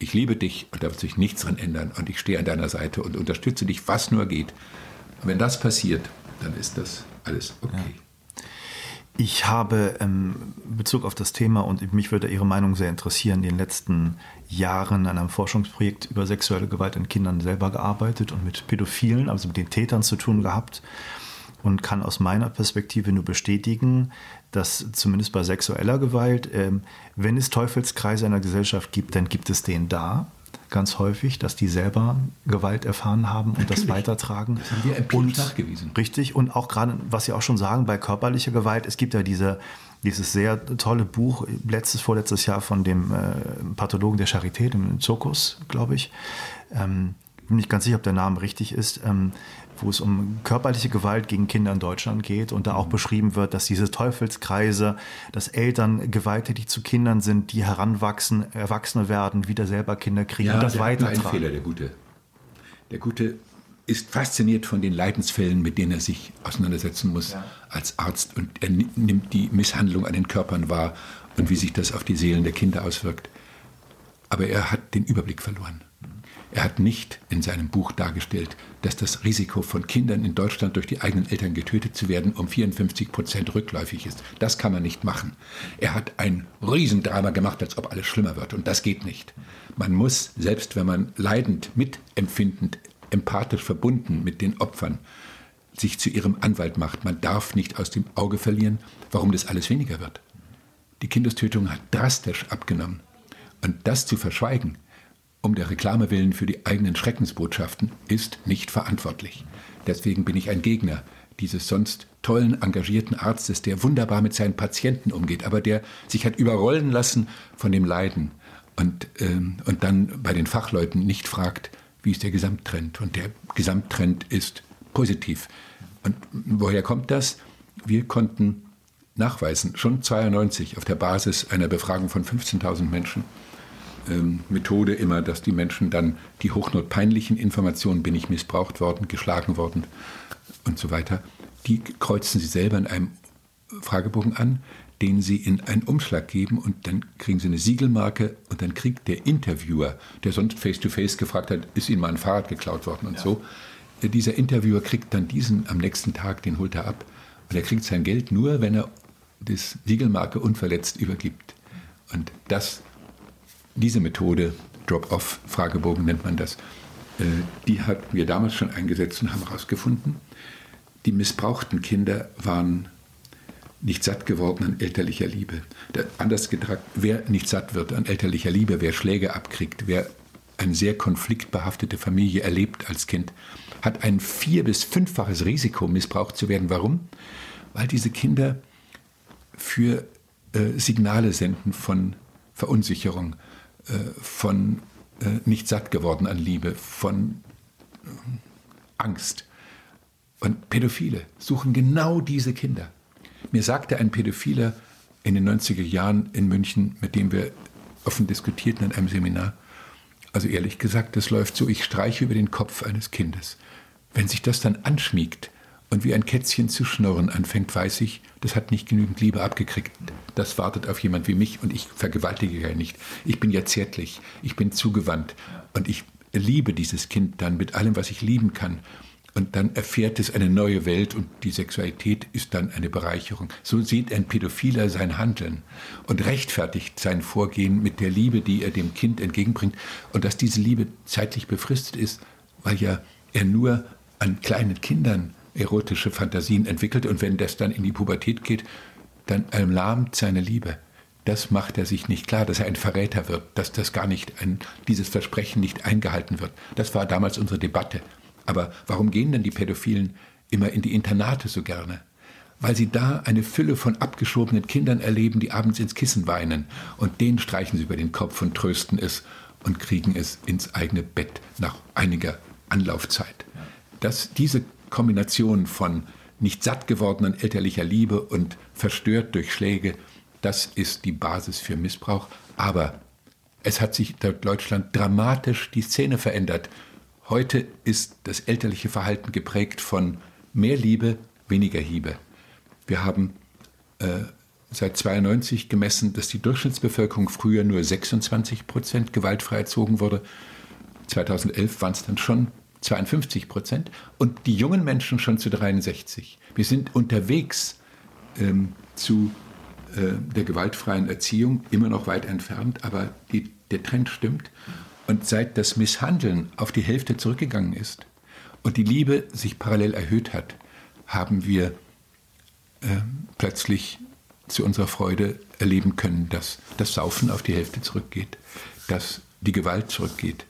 ich liebe dich und da wird sich nichts dran ändern und ich stehe an deiner Seite und unterstütze dich, was nur geht. Und wenn das passiert, dann ist das alles okay. Ja. Ich habe ähm, Bezug auf das Thema und mich würde Ihre Meinung sehr interessieren, in den letzten Jahren an einem Forschungsprojekt über sexuelle Gewalt an Kindern selber gearbeitet und mit Pädophilen, also mit den Tätern zu tun gehabt und kann aus meiner Perspektive nur bestätigen, dass zumindest bei sexueller Gewalt, ähm, wenn es Teufelskreise in der Gesellschaft gibt, dann gibt es den da ganz häufig, dass die selber Gewalt erfahren haben und Natürlich. das weitertragen. Das haben wir empirisch nachgewiesen. Richtig. Und auch gerade, was Sie auch schon sagen, bei körperlicher Gewalt, es gibt ja diese, dieses sehr tolle Buch, letztes, vorletztes Jahr von dem äh, Pathologen der Charité, dem Zirkus, glaube ich. Ähm, bin nicht ganz sicher, ob der Name richtig ist. Ähm, wo es um körperliche Gewalt gegen Kinder in Deutschland geht und da auch beschrieben wird, dass diese Teufelskreise, dass Eltern gewalttätig zu Kindern sind, die heranwachsen, Erwachsene werden, wieder selber Kinder kriegen ja, und das weitertragen. Ein Fehler, der Gute. Der Gute ist fasziniert von den Leidensfällen, mit denen er sich auseinandersetzen muss ja. als Arzt und er nimmt die Misshandlung an den Körpern wahr und wie sich das auf die Seelen der Kinder auswirkt. Aber er hat den Überblick verloren. Er hat nicht in seinem Buch dargestellt, dass das Risiko von Kindern in Deutschland durch die eigenen Eltern getötet zu werden um 54 Prozent rückläufig ist. Das kann man nicht machen. Er hat ein Riesendrama gemacht, als ob alles schlimmer wird. Und das geht nicht. Man muss, selbst wenn man leidend, mitempfindend, empathisch verbunden mit den Opfern, sich zu ihrem Anwalt macht. Man darf nicht aus dem Auge verlieren, warum das alles weniger wird. Die Kindestötung hat drastisch abgenommen. Und das zu verschweigen, um der Reklame willen für die eigenen Schreckensbotschaften ist nicht verantwortlich. Deswegen bin ich ein Gegner dieses sonst tollen, engagierten Arztes, der wunderbar mit seinen Patienten umgeht, aber der sich hat überrollen lassen von dem Leiden und, ähm, und dann bei den Fachleuten nicht fragt, wie ist der Gesamttrend. Und der Gesamttrend ist positiv. Und woher kommt das? Wir konnten nachweisen, schon 92 auf der Basis einer Befragung von 15.000 Menschen, Methode immer, dass die Menschen dann die hochnotpeinlichen Informationen, bin ich missbraucht worden, geschlagen worden und so weiter, die kreuzen sie selber in einem Fragebogen an, den sie in einen Umschlag geben und dann kriegen sie eine Siegelmarke und dann kriegt der Interviewer, der sonst face-to-face -face gefragt hat, ist ihnen mal ein Fahrrad geklaut worden und ja. so, äh, dieser Interviewer kriegt dann diesen am nächsten Tag, den holt er ab und er kriegt sein Geld nur, wenn er das Siegelmarke unverletzt übergibt. Und das diese Methode, Drop-off-Fragebogen nennt man das, äh, die hatten wir damals schon eingesetzt und haben herausgefunden, die missbrauchten Kinder waren nicht satt geworden an elterlicher Liebe. Anders gedacht, wer nicht satt wird an elterlicher Liebe, wer Schläge abkriegt, wer eine sehr konfliktbehaftete Familie erlebt als Kind, hat ein vier- bis fünffaches Risiko, missbraucht zu werden. Warum? Weil diese Kinder für äh, Signale senden von Verunsicherung, von äh, nicht satt geworden an Liebe, von äh, Angst. Und Pädophile suchen genau diese Kinder. Mir sagte ein Pädophiler in den 90er Jahren in München, mit dem wir offen diskutierten in einem Seminar, also ehrlich gesagt, das läuft so, ich streiche über den Kopf eines Kindes. Wenn sich das dann anschmiegt, und wie ein Kätzchen zu schnurren anfängt, weiß ich, das hat nicht genügend Liebe abgekriegt. Das wartet auf jemand wie mich und ich vergewaltige ja nicht. Ich bin ja zärtlich, ich bin zugewandt und ich liebe dieses Kind dann mit allem, was ich lieben kann. Und dann erfährt es eine neue Welt und die Sexualität ist dann eine Bereicherung. So sieht ein Pädophiler sein Handeln und rechtfertigt sein Vorgehen mit der Liebe, die er dem Kind entgegenbringt. Und dass diese Liebe zeitlich befristet ist, weil ja er nur an kleinen Kindern erotische Fantasien entwickelt und wenn das dann in die Pubertät geht, dann erlahmt seine Liebe. Das macht er sich nicht klar, dass er ein Verräter wird, dass das gar nicht ein, dieses Versprechen nicht eingehalten wird. Das war damals unsere Debatte. Aber warum gehen denn die Pädophilen immer in die Internate so gerne? Weil sie da eine Fülle von abgeschobenen Kindern erleben, die abends ins Kissen weinen. Und denen streichen sie über den Kopf und trösten es und kriegen es ins eigene Bett nach einiger Anlaufzeit. Dass diese Kombination von nicht satt gewordenen elterlicher Liebe und verstört durch Schläge, das ist die Basis für Missbrauch. Aber es hat sich in Deutschland dramatisch die Szene verändert. Heute ist das elterliche Verhalten geprägt von mehr Liebe, weniger Hiebe. Wir haben äh, seit 92 gemessen, dass die Durchschnittsbevölkerung früher nur 26 Prozent gewaltfrei erzogen wurde. 2011 waren es dann schon 52 Prozent und die jungen Menschen schon zu 63. Wir sind unterwegs ähm, zu äh, der gewaltfreien Erziehung, immer noch weit entfernt, aber die, der Trend stimmt. Und seit das Misshandeln auf die Hälfte zurückgegangen ist und die Liebe sich parallel erhöht hat, haben wir äh, plötzlich zu unserer Freude erleben können, dass das Saufen auf die Hälfte zurückgeht, dass die Gewalt zurückgeht,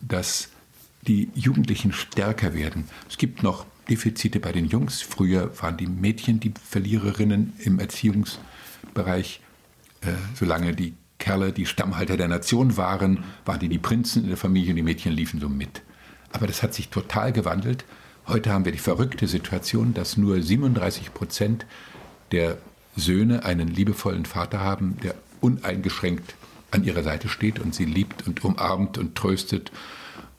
dass die Jugendlichen stärker werden. Es gibt noch Defizite bei den Jungs. Früher waren die Mädchen die Verliererinnen im Erziehungsbereich. Äh, solange die Kerle die Stammhalter der Nation waren, waren die die Prinzen in der Familie und die Mädchen liefen so mit. Aber das hat sich total gewandelt. Heute haben wir die verrückte Situation, dass nur 37 Prozent der Söhne einen liebevollen Vater haben, der uneingeschränkt an ihrer Seite steht und sie liebt und umarmt und tröstet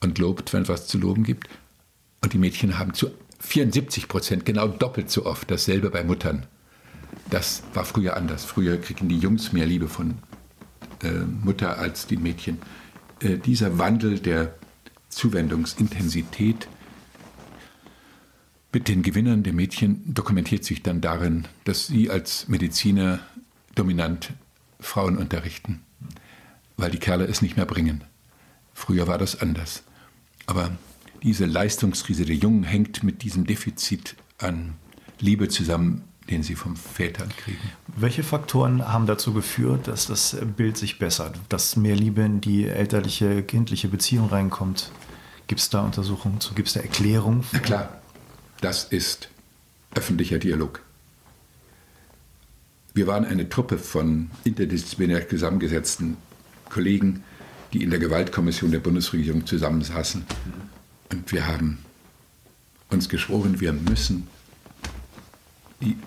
und lobt, wenn was zu loben gibt. Und die Mädchen haben zu 74 Prozent genau doppelt so oft dasselbe bei Muttern. Das war früher anders. Früher kriegen die Jungs mehr Liebe von äh, Mutter als die Mädchen. Äh, dieser Wandel der Zuwendungsintensität mit den Gewinnern der Mädchen dokumentiert sich dann darin, dass sie als Mediziner dominant Frauen unterrichten, weil die Kerle es nicht mehr bringen. Früher war das anders. Aber diese Leistungskrise der Jungen hängt mit diesem Defizit an Liebe zusammen, den sie vom Vätern kriegen. Welche Faktoren haben dazu geführt, dass das Bild sich bessert, dass mehr Liebe in die elterliche, kindliche Beziehung reinkommt? Gibt es da Untersuchungen zu? Gibt es da Erklärungen? Na klar, das ist öffentlicher Dialog. Wir waren eine Truppe von interdisziplinär zusammengesetzten Kollegen, die in der Gewaltkommission der Bundesregierung zusammensaßen. Und wir haben uns geschworen, wir müssen die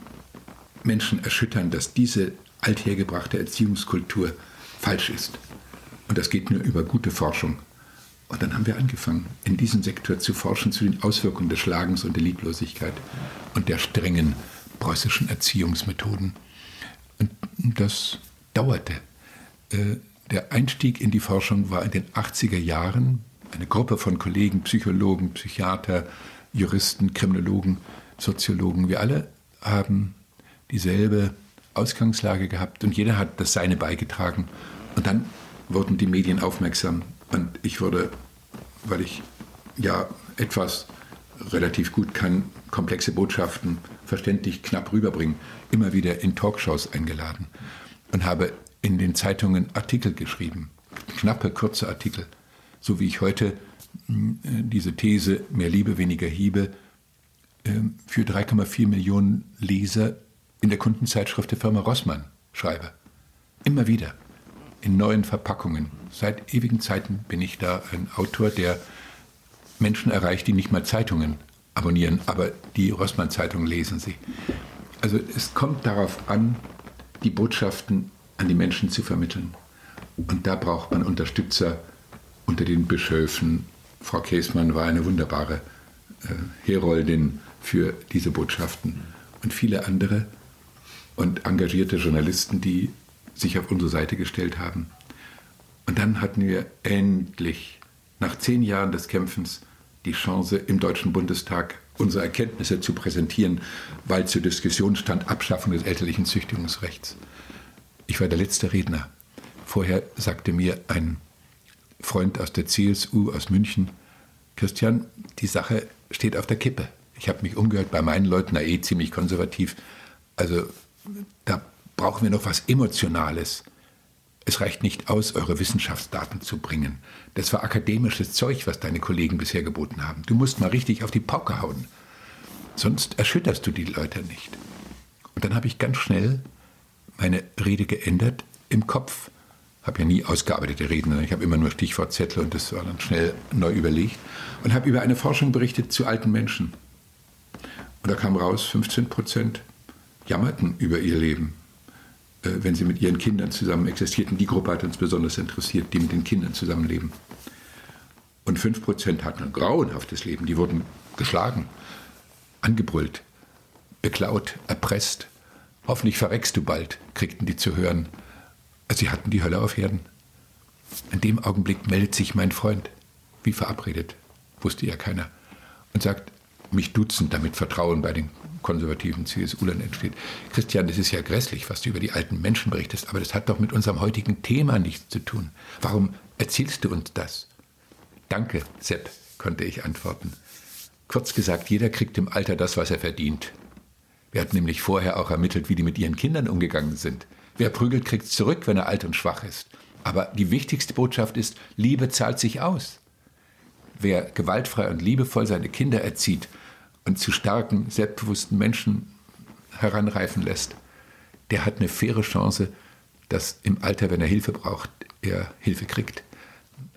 Menschen erschüttern, dass diese althergebrachte Erziehungskultur falsch ist. Und das geht nur über gute Forschung. Und dann haben wir angefangen, in diesem Sektor zu forschen zu den Auswirkungen des Schlagens und der Lieblosigkeit und der strengen preußischen Erziehungsmethoden. Und das dauerte. Äh, der Einstieg in die Forschung war in den 80er Jahren. Eine Gruppe von Kollegen, Psychologen, Psychiater, Juristen, Kriminologen, Soziologen, wir alle haben dieselbe Ausgangslage gehabt und jeder hat das Seine beigetragen. Und dann wurden die Medien aufmerksam und ich wurde, weil ich ja etwas relativ gut kann, komplexe Botschaften verständlich knapp rüberbringen, immer wieder in Talkshows eingeladen und habe in den Zeitungen Artikel geschrieben, knappe, kurze Artikel, so wie ich heute hm, äh, diese These mehr Liebe, weniger Hiebe ähm, für 3,4 Millionen Leser in der Kundenzeitschrift der Firma Rossmann schreibe. Immer wieder, in neuen Verpackungen. Seit ewigen Zeiten bin ich da ein Autor, der Menschen erreicht, die nicht mal Zeitungen abonnieren, aber die Rossmann-Zeitung lesen sie. Also es kommt darauf an, die Botschaften an die Menschen zu vermitteln. Und da braucht man Unterstützer unter den Bischöfen. Frau Käsmann war eine wunderbare äh, Heroldin für diese Botschaften und viele andere und engagierte Journalisten, die sich auf unsere Seite gestellt haben. Und dann hatten wir endlich nach zehn Jahren des Kämpfens die Chance, im Deutschen Bundestag unsere Erkenntnisse zu präsentieren, weil zur Diskussion stand Abschaffung des elterlichen Züchtigungsrechts. Ich war der letzte Redner. Vorher sagte mir ein Freund aus der CSU aus München, Christian, die Sache steht auf der Kippe. Ich habe mich umgehört bei meinen Leuten, na eh ziemlich konservativ. Also da brauchen wir noch was Emotionales. Es reicht nicht aus, eure Wissenschaftsdaten zu bringen. Das war akademisches Zeug, was deine Kollegen bisher geboten haben. Du musst mal richtig auf die Pauke hauen. Sonst erschütterst du die Leute nicht. Und dann habe ich ganz schnell meine Rede geändert im Kopf. Habe ja nie ausgearbeitete Reden, ich habe immer nur Stichwortzettel und das war dann schnell neu überlegt. Und habe über eine Forschung berichtet zu alten Menschen. Und da kam raus, 15 Prozent jammerten über ihr Leben. Äh, wenn sie mit ihren Kindern zusammen existierten. Die Gruppe hat uns besonders interessiert, die mit den Kindern zusammenleben. Und 5% hatten ein grauenhaftes Leben. Die wurden geschlagen, angebrüllt, beklaut, erpresst. Hoffentlich verreckst du bald, kriegten die zu hören. Sie hatten die Hölle auf Erden. In dem Augenblick meldet sich mein Freund, wie verabredet, wusste ja keiner, und sagt, mich duzen, damit Vertrauen bei den konservativen CSU-Lern entsteht. Christian, das ist ja grässlich, was du über die alten Menschen berichtest, aber das hat doch mit unserem heutigen Thema nichts zu tun. Warum erzählst du uns das? Danke, Sepp, konnte ich antworten. Kurz gesagt, jeder kriegt im Alter das, was er verdient. Wir hatten nämlich vorher auch ermittelt, wie die mit ihren Kindern umgegangen sind. Wer prügelt, kriegt zurück, wenn er alt und schwach ist. Aber die wichtigste Botschaft ist, Liebe zahlt sich aus. Wer gewaltfrei und liebevoll seine Kinder erzieht, und zu starken, selbstbewussten Menschen heranreifen lässt, der hat eine faire Chance, dass im Alter, wenn er Hilfe braucht, er Hilfe kriegt.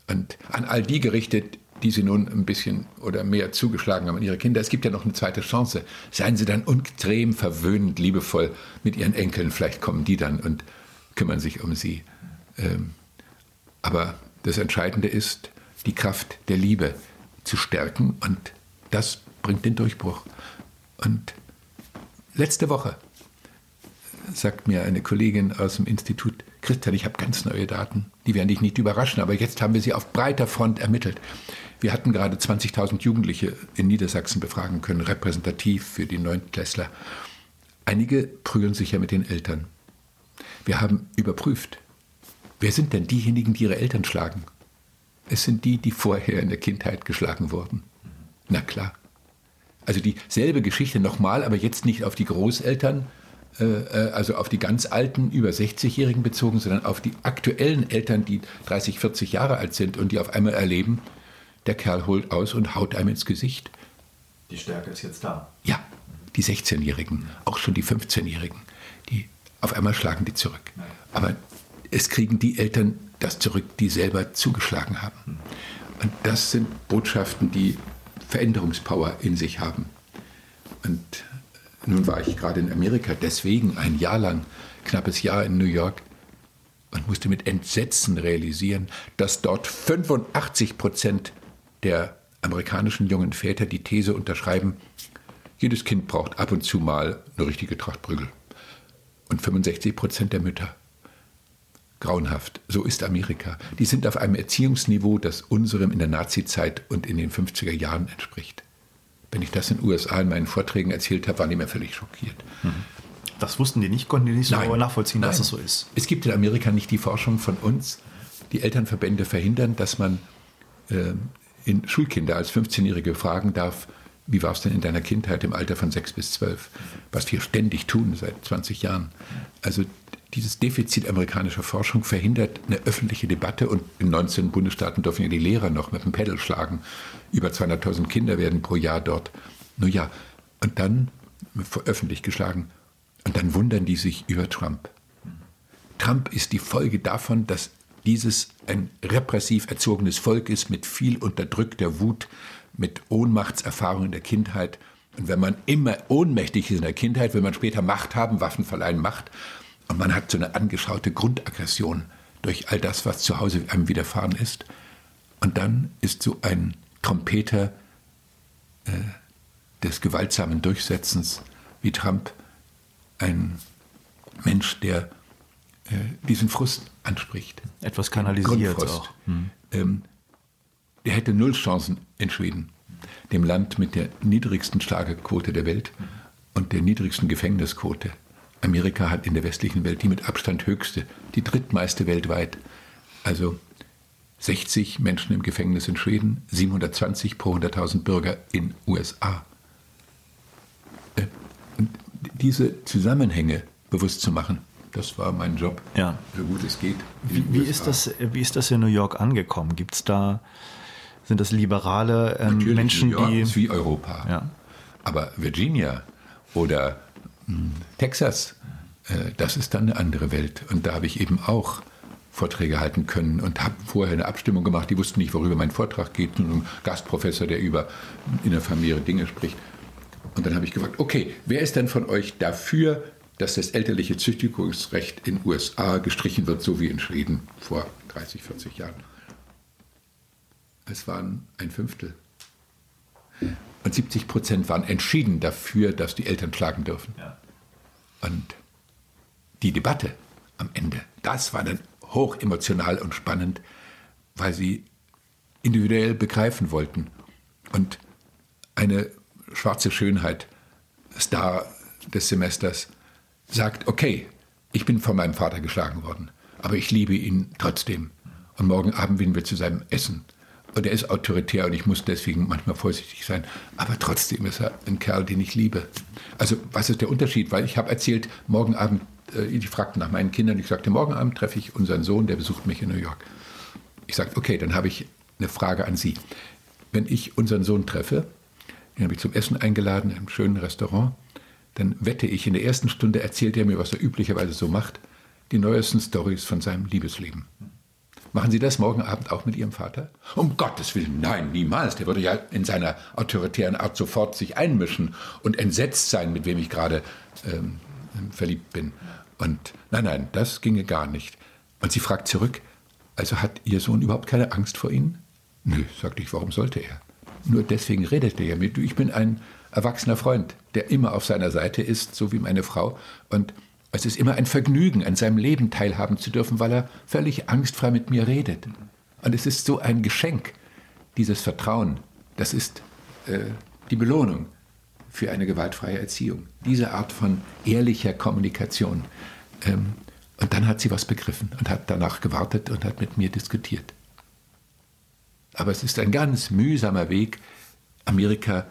Und an all die gerichtet, die sie nun ein bisschen oder mehr zugeschlagen haben an ihre Kinder, es gibt ja noch eine zweite Chance. Seien sie dann extrem verwöhnend, liebevoll mit ihren Enkeln, vielleicht kommen die dann und kümmern sich um sie. Ähm, aber das Entscheidende ist, die Kraft der Liebe zu stärken und das bringt den Durchbruch. Und letzte Woche sagt mir eine Kollegin aus dem Institut, Christian, ich habe ganz neue Daten, die werden dich nicht überraschen, aber jetzt haben wir sie auf breiter Front ermittelt. Wir hatten gerade 20.000 Jugendliche in Niedersachsen befragen können, repräsentativ für die Neuntklässler. Einige prügeln sich ja mit den Eltern. Wir haben überprüft, wer sind denn diejenigen, die ihre Eltern schlagen? Es sind die, die vorher in der Kindheit geschlagen wurden. Na klar. Also dieselbe Geschichte nochmal, aber jetzt nicht auf die Großeltern, äh, äh also auf die ganz alten, über 60-Jährigen bezogen, sondern auf die aktuellen Eltern, die 30, 40 Jahre alt sind und die auf einmal erleben, der Kerl holt aus und haut einem ins Gesicht. Die Stärke ist jetzt da. Ja, die 16-Jährigen, auch schon die 15-Jährigen, die auf einmal schlagen die zurück. Aber es kriegen die Eltern das zurück, die selber zugeschlagen haben. Hm. Und das sind Botschaften, die Veränderungspower in sich haben. Und nun war ich gerade in Amerika, deswegen ein Jahr lang, knappes Jahr in New York und musste mit Entsetzen realisieren, dass dort 85 Prozent der amerikanischen jungen Väter die These unterschreiben, jedes Kind braucht ab und zu mal eine richtige Tracht Prügel. Und 65 Prozent der Mütter grauenhaft. So ist Amerika. Die sind auf einem Erziehungsniveau, das unserem in der Nazizeit und in den 50er Jahren entspricht. Wenn ich das in den USA in meinen Vorträgen erzählt habe, waren die mir völlig schockiert. Mhm. Das wussten die nicht, konnten die nicht so nein, nachvollziehen, nein. dass es so ist. Es gibt in Amerika nicht die Forschung von uns. Die Elternverbände verhindern, dass man äh, in Schulkinder als 15-Jährige fragen darf, wie war es denn in deiner Kindheit im Alter von 6 bis 12? Was wir ständig tun seit 20 Jahren. Also dieses Defizit amerikanischer Forschung verhindert eine öffentliche Debatte und in 19 Bundesstaaten dürfen ja die Lehrer noch mit dem Pedal schlagen. Über 200.000 Kinder werden pro Jahr dort. Nun ja, und dann öffentlich geschlagen. Und dann wundern die sich über Trump. Trump ist die Folge davon, dass dieses ein repressiv erzogenes Volk ist mit viel unterdrückter Wut, mit Ohnmachtserfahrung in der Kindheit. Und wenn man immer ohnmächtig ist in der Kindheit, will man später Macht haben, Waffen verleihen Macht. Und man hat so eine angeschaute Grundaggression durch all das, was zu Hause einem widerfahren ist. Und dann ist so ein Trompeter äh, des gewaltsamen Durchsetzens wie Trump ein Mensch, der diesen Frust anspricht. Etwas kanalisiert auch. Hm. Ähm, der hätte null Chancen in Schweden, dem Land mit der niedrigsten Schlagerquote der Welt und der niedrigsten Gefängnisquote. Amerika hat in der westlichen Welt die mit Abstand höchste, die drittmeiste weltweit. Also 60 Menschen im Gefängnis in Schweden, 720 pro 100.000 Bürger in USA. Äh, und diese Zusammenhänge bewusst zu machen, das war mein Job, ja. so gut es geht. Wie, wie ist das, wie ist das in New York angekommen? Gibt es da, sind das liberale ähm, Menschen, New York die. ist wie Europa. Ja. Aber Virginia oder mh, hm, Texas, äh, das ist dann eine andere Welt. Und da habe ich eben auch Vorträge halten können und habe vorher eine Abstimmung gemacht. Die wussten nicht, worüber mein Vortrag geht. Nur ein Gastprofessor, der über in der Familie Dinge spricht. Und dann habe ich gefragt, okay, wer ist denn von euch dafür, dass das elterliche Züchtigungsrecht in den USA gestrichen wird, so wie in Schweden vor 30, 40 Jahren? Es waren ein Fünftel. Und 70 Prozent waren entschieden dafür, dass die Eltern schlagen dürfen. Ja. Und die Debatte am Ende, das war dann hoch emotional und spannend, weil sie individuell begreifen wollten. Und eine schwarze Schönheit, Star des Semesters, sagt, okay, ich bin von meinem Vater geschlagen worden, aber ich liebe ihn trotzdem. Und morgen Abend gehen wir zu seinem Essen. Und er ist autoritär und ich muss deswegen manchmal vorsichtig sein. Aber trotzdem ist er ein Kerl, den ich liebe. Also was ist der Unterschied? Weil ich habe erzählt, morgen Abend, äh, ich fragte nach meinen Kindern, ich sagte, morgen Abend treffe ich unseren Sohn, der besucht mich in New York. Ich sagte, okay, dann habe ich eine Frage an Sie. Wenn ich unseren Sohn treffe, den habe ich zum Essen eingeladen im schönen Restaurant, dann wette ich, in der ersten Stunde erzählt er mir, was er üblicherweise so macht, die neuesten Stories von seinem Liebesleben. Machen Sie das morgen Abend auch mit Ihrem Vater? Um Gottes Willen, nein, niemals. Der würde ja in seiner autoritären Art sofort sich einmischen und entsetzt sein, mit wem ich gerade ähm, verliebt bin. Und nein, nein, das ginge gar nicht. Und sie fragt zurück, also hat Ihr Sohn überhaupt keine Angst vor Ihnen? Nö, sagte ich, warum sollte er? Nur deswegen redet er ja mit. Ich bin ein erwachsener Freund, der immer auf seiner Seite ist, so wie meine Frau. Und es ist immer ein Vergnügen, an seinem Leben teilhaben zu dürfen, weil er völlig angstfrei mit mir redet. Und es ist so ein Geschenk, dieses Vertrauen. Das ist äh, die Belohnung für eine gewaltfreie Erziehung. Diese Art von ehrlicher Kommunikation. Ähm, und dann hat sie was begriffen und hat danach gewartet und hat mit mir diskutiert. Aber es ist ein ganz mühsamer Weg, Amerika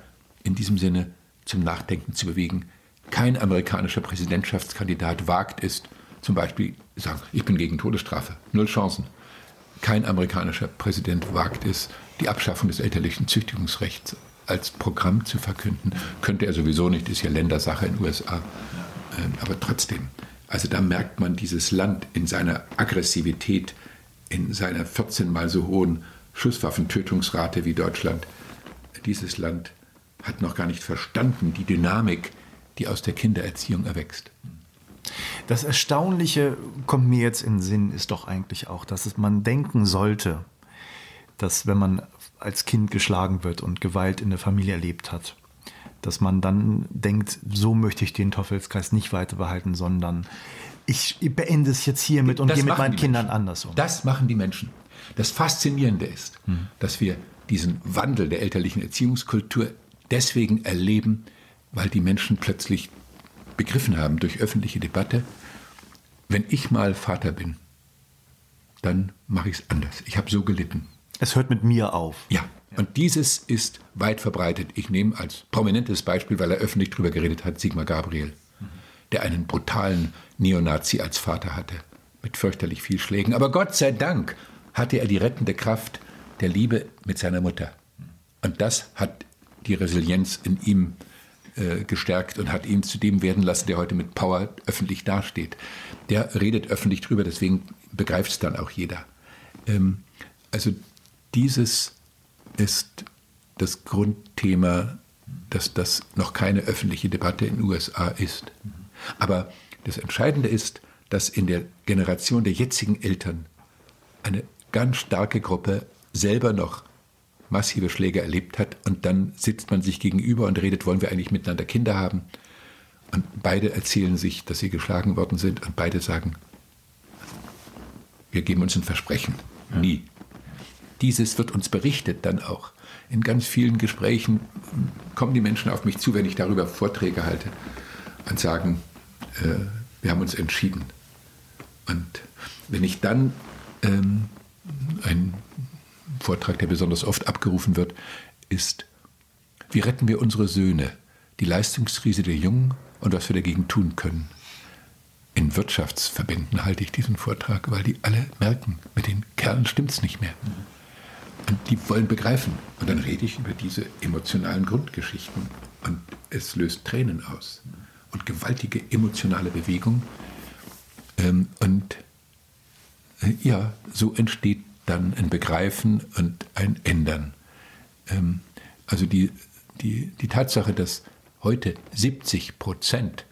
in diesem Sinne zum Nachdenken zu bewegen. Kein amerikanischer Präsidentschaftskandidat wagt es, zum Beispiel sagen, ich bin gegen Todesstrafe, null Chancen. Kein amerikanischer Präsident wagt es, die Abschaffung des elterlichen Züchtigungsrechts als Programm zu verkünden. Könnte er sowieso nicht, ist ja Ländersache in den USA. Ähm, aber trotzdem, also da merkt man dieses Land in seiner Aggressivität, in seiner 14 mal so hohen Schusswaffentötungsrate wie Deutschland. Dieses Land hat noch gar nicht verstanden die Dynamik, die aus der Kindererziehung erwächst. Das Erstaunliche kommt mir jetzt in den Sinn, ist doch eigentlich auch, dass man denken sollte, dass wenn man als Kind geschlagen wird und Gewalt in der Familie erlebt hat, dass man dann denkt, so möchte ich den Teufelskreis nicht weiter behalten, sondern ich beende es jetzt hiermit und das gehe mit meinen Kindern Menschen. anders um. Das machen die Menschen. Das Faszinierende ist, hm. dass wir diesen Wandel der elterlichen Erziehungskultur deswegen erleben, weil die Menschen plötzlich begriffen haben durch öffentliche Debatte, wenn ich mal Vater bin, dann mache ich es anders. Ich habe so gelitten. Es hört mit mir auf. Ja, und dieses ist weit verbreitet. Ich nehme als prominentes Beispiel, weil er öffentlich darüber geredet hat, Sigmar Gabriel, der einen brutalen Neonazi als Vater hatte, mit fürchterlich viel Schlägen. Aber Gott sei Dank hatte er die rettende Kraft der Liebe mit seiner Mutter. Und das hat die Resilienz in ihm äh, gestärkt und hat ihn zu dem werden lassen, der heute mit Power öffentlich dasteht. Der redet öffentlich drüber, deswegen begreift es dann auch jeder. Ähm, also dieses ist das Grundthema, dass das noch keine öffentliche Debatte in den USA ist. Aber das Entscheidende ist, dass in der Generation der jetzigen Eltern eine ganz starke Gruppe selber noch massive Schläge erlebt hat und dann sitzt man sich gegenüber und redet, wollen wir eigentlich miteinander Kinder haben? Und beide erzählen sich, dass sie geschlagen worden sind und beide sagen, wir geben uns ein Versprechen, nie. dieses wird uns berichtet dann auch. In ganz vielen Gesprächen kommen die Menschen auf mich zu, wenn ich darüber Vorträge halte und sagen, äh, wir haben uns entschieden. Und wenn ich dann ähm, ein Vortrag, der besonders oft abgerufen wird, ist, wie retten wir unsere Söhne, die Leistungskrise der Jungen und was wir dagegen tun können. In Wirtschaftsverbänden halte ich diesen Vortrag, weil die alle merken, mit den Kerlen stimmt es nicht mehr. Und die wollen begreifen. Und dann rede ich über diese emotionalen Grundgeschichten. Und es löst Tränen aus. Und gewaltige emotionale Bewegung. Ähm, und äh, ja, so entsteht dann ein Begreifen und ein Ändern. Ähm, also die, die, die Tatsache, dass heute 70 Prozent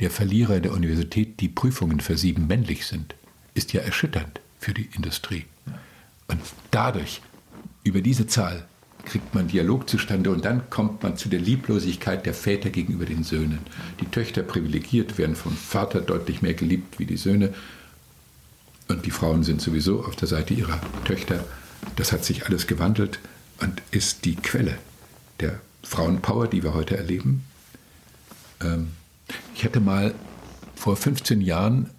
der Verlierer der Universität, die Prüfungen versieben, männlich sind, ist ja erschütternd für die Industrie. Und dadurch, über diese Zahl, kriegt man Dialog zustande und dann kommt man zu der Lieblosigkeit der Väter gegenüber den Söhnen. Die Töchter privilegiert werden vom Vater deutlich mehr geliebt wie die Söhne und die Frauen sind sowieso auf der Seite ihrer Töchter. Das hat sich alles gewandelt und ist die Quelle der Frauenpower, die wir heute erleben. Ähm, ich hätte mal vor 15 Jahren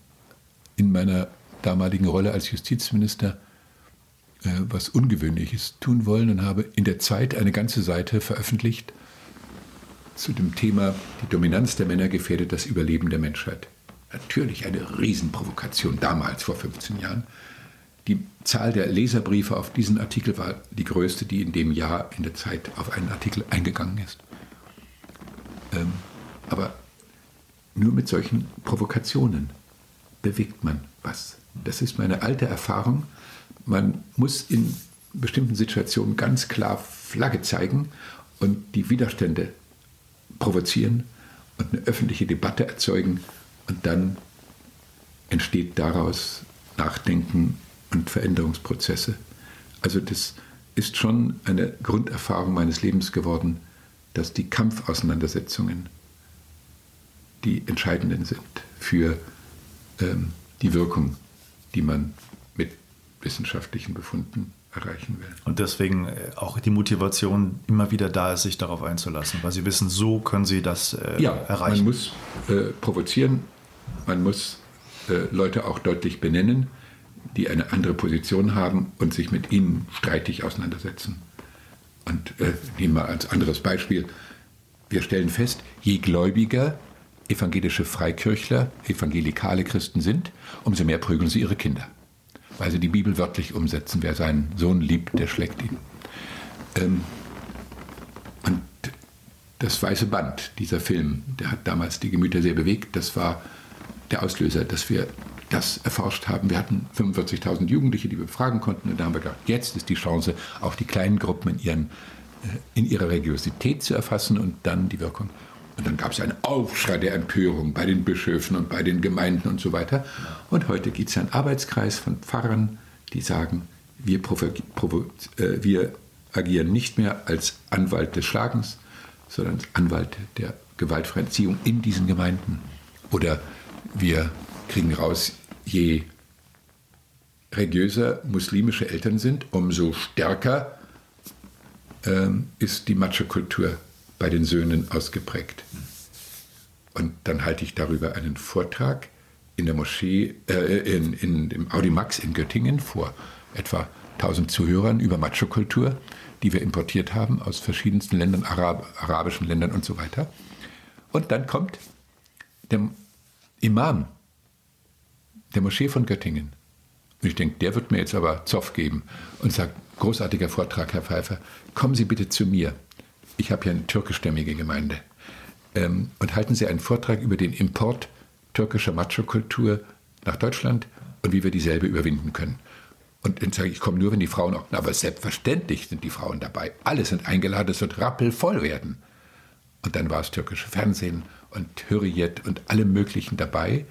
in meiner damaligen Rolle als Justizminister äh, was Ungewöhnliches tun wollen und habe in der Zeit eine ganze Seite veröffentlicht zu dem Thema Die Dominanz der Männer gefährdet das Überleben der Menschheit. Natürlich eine Riesenprovokation damals, vor 15 Jahren. Die Zahl der Leserbriefe auf diesen Artikel war die größte, die in dem Jahr in der Zeit auf einen Artikel eingegangen ist. Ähm, aber nur mit solchen Provokationen bewegt man was. Das ist meine alte Erfahrung. Man muss in bestimmten Situationen ganz klar Flagge zeigen und die Widerstände provozieren und eine öffentliche Debatte erzeugen und dann entsteht daraus Nachdenken und Veränderungsprozesse. Also das ist schon eine Grunderfahrung meines Lebens geworden, dass die Kampfauseinandersetzungen die entscheidenden sind für ähm, die Wirkung, die man mit wissenschaftlichen Befunden erreichen will. Und deswegen äh, auch die Motivation immer wieder da ist, sich darauf einzulassen, weil Sie wissen, so können Sie das äh, ja, erreichen. Man muss äh, provozieren, man muss äh, Leute auch deutlich benennen, die eine andere Position haben und sich mit ihnen streitig auseinandersetzen. Und äh, nehmen wir als anderes Beispiel, wir stellen fest, je gläubiger evangelische Freikirchler, evangelikale Christen sind, umso mehr prügeln sie ihre Kinder. Weil sie die Bibel wörtlich umsetzen. Wer seinen Sohn liebt, der schlägt ihn. Ähm, und das Weiße Band, dieser Film, der hat damals die Gemüter sehr bewegt. Das war der Auslöser, dass wir das erforscht haben. Wir hatten 45.000 Jugendliche, die wir befragen konnten. Und da haben wir gedacht, jetzt ist die Chance, auch die kleinen Gruppen in, ihren, äh, in ihrer Religiosität zu erfassen und dann die Wirkung. Und dann gab es einen Aufschrei der Empörung bei den Bischöfen und bei den Gemeinden und so weiter. Und heute gibt es einen Arbeitskreis von Pfarrern, die sagen, wir, äh, wir agieren nicht mehr als Anwalt des Schlagens, sondern als Anwalt der gewaltfreien Erziehung in diesen Gemeinden. Oder wir kriegen raus, je religiöser muslimische Eltern sind, umso stärker ähm, ist die Macho-Kultur bei den Söhnen ausgeprägt. Und dann halte ich darüber einen Vortrag in der Moschee, äh, in, in dem Audimax in Göttingen vor etwa 1000 Zuhörern über Macho-Kultur, die wir importiert haben aus verschiedensten Ländern, Arab, arabischen Ländern und so weiter. Und dann kommt der Imam der Moschee von Göttingen. Und ich denke, der wird mir jetzt aber Zoff geben und sagt, großartiger Vortrag, Herr Pfeiffer, kommen Sie bitte zu mir ich habe ja eine türkischstämmige Gemeinde, ähm, und halten Sie einen Vortrag über den Import türkischer Macho-Kultur nach Deutschland und wie wir dieselbe überwinden können. Und dann sage ich, ich komme nur, wenn die Frauen auch. Aber selbstverständlich sind die Frauen dabei. Alle sind eingeladen, es wird rappelvoll werden. Und dann war es türkische Fernsehen und Hürriyet und alle möglichen dabei.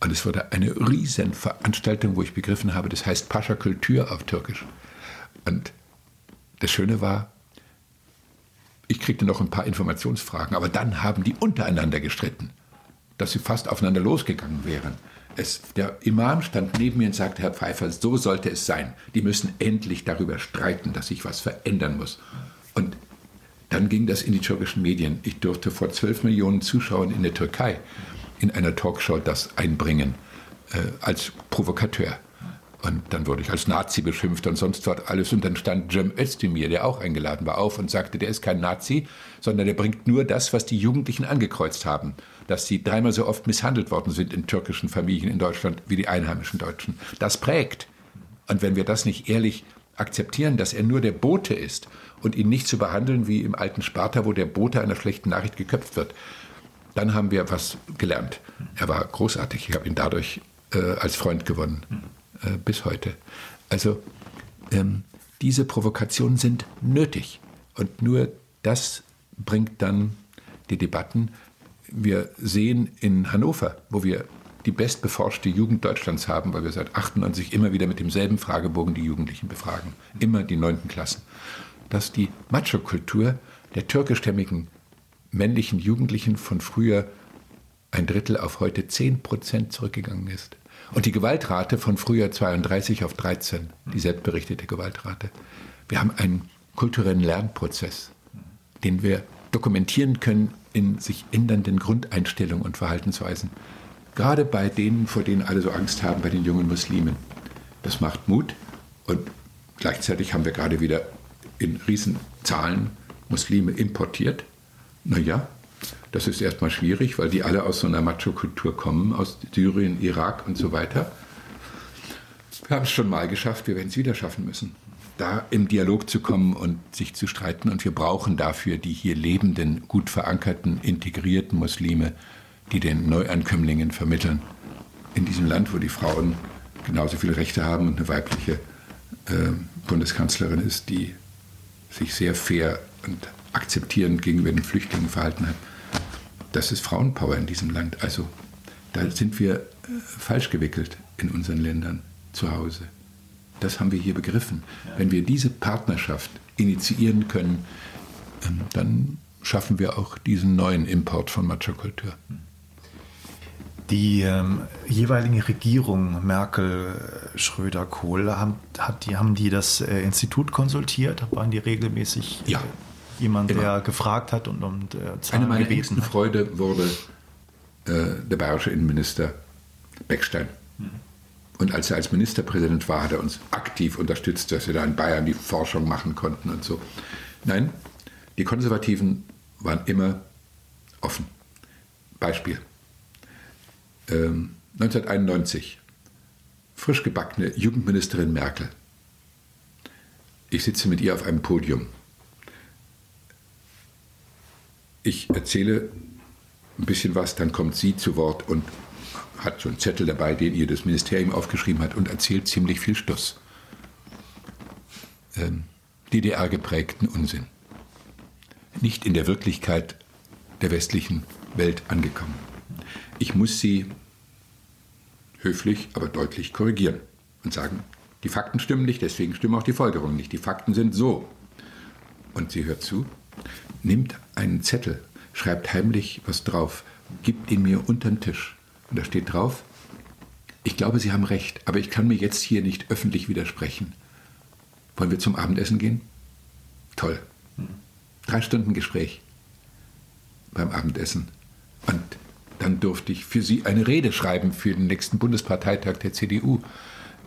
Und es wurde eine riesen Veranstaltung, wo ich begriffen habe, das heißt Pascha Kultur auf Türkisch. Und das Schöne war, ich kriegte noch ein paar Informationsfragen, aber dann haben die untereinander gestritten, dass sie fast aufeinander losgegangen wären. Es, der Imam stand neben mir und sagte, Herr Pfeiffer, so sollte es sein. Die müssen endlich darüber streiten, dass sich was verändern muss. Und dann ging das in die türkischen Medien. Ich durfte vor zwölf Millionen Zuschauern in der Türkei in einer Talkshow das einbringen, äh, als Provokateur. Und dann wurde ich als Nazi beschimpft und sonst was alles. Und dann stand Cem Özdemir, der auch eingeladen war, auf und sagte, der ist kein Nazi, sondern der bringt nur das, was die Jugendlichen angekreuzt haben. Dass sie dreimal so oft misshandelt worden sind in türkischen Familien in Deutschland wie die einheimischen Deutschen. Das prägt. Und wenn wir das nicht ehrlich akzeptieren, dass er nur der Bote ist und ihn nicht zu behandeln wie im alten Sparta, wo der Bote einer schlechten Nachricht geköpft wird, dann haben wir was gelernt. Er war großartig. Ich habe ihn dadurch äh, als Freund gewonnen. Äh, bis heute. Also ähm, diese Provokationen sind nötig. Und nur das bringt dann die Debatten. Wir sehen in Hannover, wo wir die bestbeforschte Jugend Deutschlands haben, weil wir seit 98 immer wieder mit demselben Fragebogen die Jugendlichen befragen, immer die neunten Klassen, dass die Macho-Kultur der türkischstämmigen männlichen Jugendlichen von früher ein Drittel auf heute 10 Prozent zurückgegangen ist. Und die Gewaltrate von früher 32 auf 13, die selbstberichtete Gewaltrate. Wir haben einen kulturellen Lernprozess, den wir dokumentieren können in sich ändernden Grundeinstellungen und Verhaltensweisen. Gerade bei denen, vor denen alle so Angst haben, bei den jungen Muslimen. Das macht Mut und gleichzeitig haben wir gerade wieder in Riesenzahlen Muslime importiert. Naja, das ist erstmal schwierig, weil die alle aus so einer Macho-Kultur kommen, aus Syrien, Irak und so weiter. Wir haben es schon mal geschafft, wir werden es wieder schaffen müssen, da im Dialog zu kommen und sich zu streiten. Und wir brauchen dafür die hier lebenden, gut verankerten, integrierten Muslime, die den Neuankömmlingen vermitteln. In diesem Land, wo die Frauen genauso viele Rechte haben und eine weibliche äh, Bundeskanzlerin ist, die sich sehr fair und akzeptierend gegenüber den Flüchtlingen verhalten hat das ist Frauenpower in diesem Land. Also da sind wir äh, falsch gewickelt in unseren Ländern zu Hause. Das haben wir hier begriffen. Wenn wir diese Partnerschaft initiieren können, ähm, dann schaffen wir auch diesen neuen Import von Macho-Kultur. Die ähm, jeweiligen Regierungen, Merkel, Schröder, Kohl, haben, hat, die, haben die das äh, Institut konsultiert? Waren die regelmäßig? Ja, jemand, Immer. der gefragt hat und, und äh, Eine meiner gebeten hat. Freude wurde äh, der bayerische Innenminister Beckstein. Mhm. Und als er als Ministerpräsident war, hat er uns aktiv unterstützt, dass wir da in Bayern die Forschung machen konnten und so. Nein, die Konservativen waren immer offen. Beispiel. Ähm, 1991, frisch gebackene Jugendministerin Merkel. Ich sitze mit ihr auf einem Podium ich erzähle ein bisschen was, dann kommt sie zu Wort und hat so einen Zettel dabei, den ihr das Ministerium aufgeschrieben hat und erzählt ziemlich viel Stuss. Ähm, DDR geprägten Unsinn. Nicht in der Wirklichkeit der westlichen Welt angekommen. Ich muss sie höflich, aber deutlich korrigieren und sagen, die Fakten stimmen nicht, deswegen stimmen auch die Folgerungen nicht. Die Fakten sind so. Und sie hört zu nimmt einen Zettel, schreibt heimlich was drauf, gibt ihn mir unter den Tisch. Und da steht drauf, ich glaube, Sie haben recht, aber ich kann mir jetzt hier nicht öffentlich widersprechen. Wollen wir zum Abendessen gehen? Toll. Drei Stunden Gespräch beim Abendessen. Und dann durfte ich für Sie eine Rede schreiben für den nächsten Bundesparteitag der CDU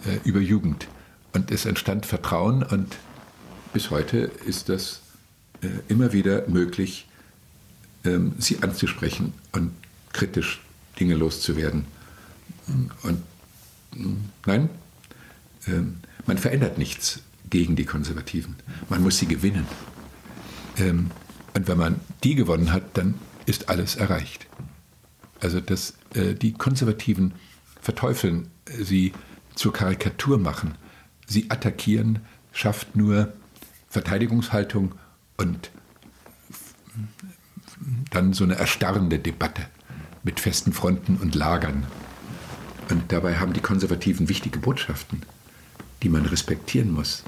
äh, über Jugend. Und es entstand Vertrauen und bis heute ist das äh, immer wieder möglich, ähm, sie anzusprechen und kritisch Dinge loszuwerden. Und nein, ähm, man verändert nichts gegen die Konservativen. Man muss sie gewinnen. Ähm, und wenn man die gewonnen hat, dann ist alles erreicht. Also dass äh, die Konservativen verteufeln, sie zur Karikatur machen, sie attackieren, schafft nur Verteidigungshaltung und dann so eine erstarrende Debatte mit festen Fronten und Lagern. Und dabei haben die Konservativen wichtige Botschaften, die man respektieren muss.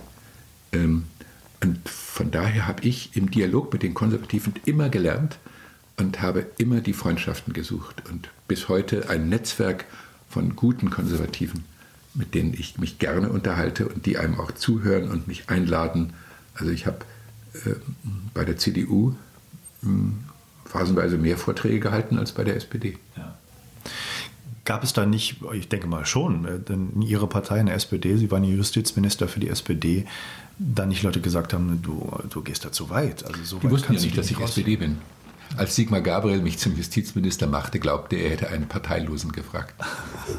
Ähm, und von daher habe ich im Dialog mit den Konservativen immer gelernt und habe immer die Freundschaften gesucht und bis heute ein Netzwerk von guten Konservativen, mit denen ich mich gerne unterhalte und die einem auch zuhören und mich einladen. Also ich habe äh, bei der CDU mh, hm, phasenweise mehr Vorträge gehalten als bei der SPD. Ja. Gab es da nicht, ich denke mal schon, äh, denn in Ihrer Partei, in der SPD, Sie waren Justizminister für die SPD, da nicht Leute gesagt haben, du, du gehst da zu weit. Also so die wussten ja nicht, dass ich raus. SPD bin. Als Sigmar Gabriel mich zum Justizminister machte, glaubte er, er hätte einen Parteilosen gefragt.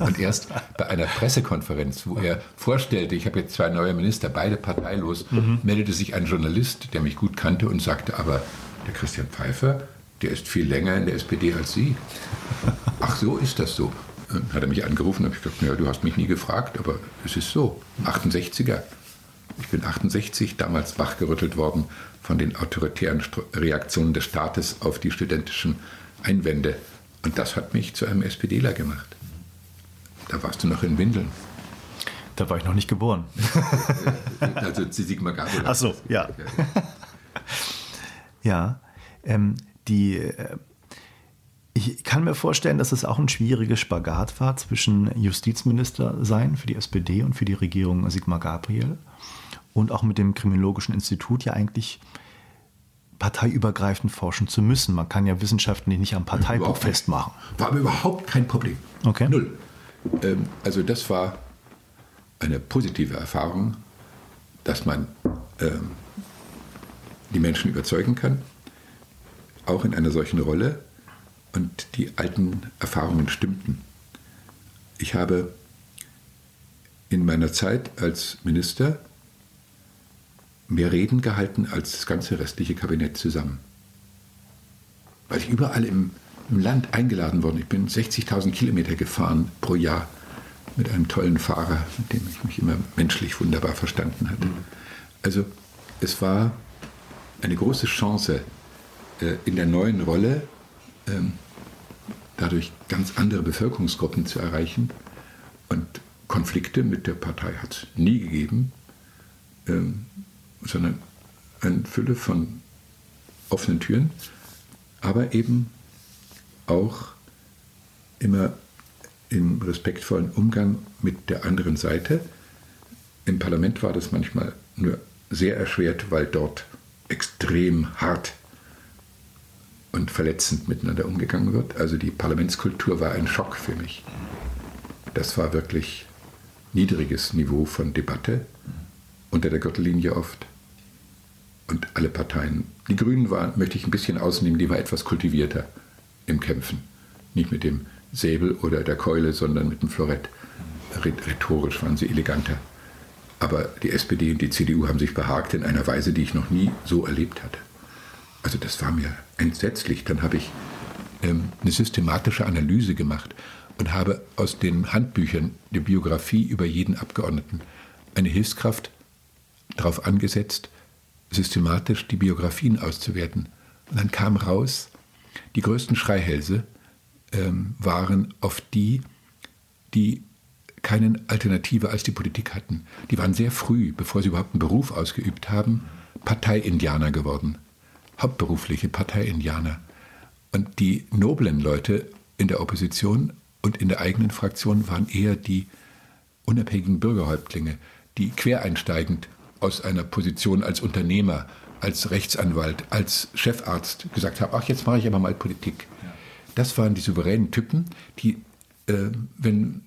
Und erst bei einer Pressekonferenz, wo er vorstellte, ich habe jetzt zwei neue Minister, beide parteilos, mhm. meldete sich ein Journalist, der mich gut kannte und sagte, aber der Christian Pfeiffer, der ist viel länger in der SPD als Sie. Ach so, ist das so. Dann hat er mich angerufen und ich gesagt, ja, du hast mich nie gefragt, aber es ist so. 68er. Ich bin 68, damals wachgerüttelt worden von den autoritären Reaktionen des Staates auf die studentischen Einwände. Und das hat mich zu einem SPDler gemacht. Da warst du noch in Windeln. Da war ich noch nicht geboren. [LAUGHS] also Sigmar Gabriel. Ach so, ja. Ja, ähm, die äh, ich kann mir vorstellen, dass es auch ein schwieriges Spagat war zwischen Justizminister sein für die SPD und für die Regierung Sigmar Gabriel und auch mit dem Kriminologischen Institut ja eigentlich parteiübergreifend forschen zu müssen. Man kann ja Wissenschaften nicht am Parteibuch festmachen. War aber überhaupt kein Problem. Okay. Null. Ähm, also das war eine positive Erfahrung, dass man ähm, die Menschen überzeugen kann, auch in einer solchen Rolle und die alten Erfahrungen stimmten. Ich habe in meiner Zeit als Minister mehr Reden gehalten als das ganze restliche Kabinett zusammen. Weil ich überall im, im Land eingeladen worden. Ich bin 60.000 Kilometer gefahren pro Jahr mit einem tollen Fahrer, mit dem ich mich immer menschlich wunderbar verstanden hatte. Also es war eine große Chance, äh, in der neuen Rolle ähm, dadurch ganz andere Bevölkerungsgruppen zu erreichen. Und Konflikte mit der Partei hat es nie gegeben, ähm, sondern eine Fülle von offenen Türen, aber eben auch immer im respektvollen Umgang mit der anderen Seite. Im Parlament war das manchmal nur sehr erschwert, weil dort extrem hart und verletzend miteinander umgegangen wird. Also die Parlamentskultur war ein Schock für mich. Das war wirklich niedriges Niveau von Debatte, unter der Gürtellinie oft. Und alle Parteien. Die Grünen waren, möchte ich ein bisschen ausnehmen, die war etwas kultivierter im Kämpfen. Nicht mit dem Säbel oder der Keule, sondern mit dem Florett. Rhetorisch waren sie eleganter. Aber die SPD und die CDU haben sich behagt in einer Weise, die ich noch nie so erlebt hatte. Also das war mir entsetzlich. Dann habe ich ähm, eine systematische Analyse gemacht und habe aus den Handbüchern der Biografie über jeden Abgeordneten eine Hilfskraft darauf angesetzt, systematisch die Biografien auszuwerten. Und dann kam raus, die größten Schreihälse ähm, waren auf die, die keine Alternative als die Politik hatten. Die waren sehr früh, bevor sie überhaupt einen Beruf ausgeübt haben, Partei-Indianer geworden hauptberufliche Partei-Indianer. Und die noblen Leute in der Opposition und in der eigenen Fraktion waren eher die unabhängigen Bürgerhäuptlinge, die quereinsteigend aus einer Position als Unternehmer, als Rechtsanwalt, als Chefarzt gesagt haben, ach, jetzt mache ich aber mal Politik. Das waren die souveränen Typen, die, äh, wenn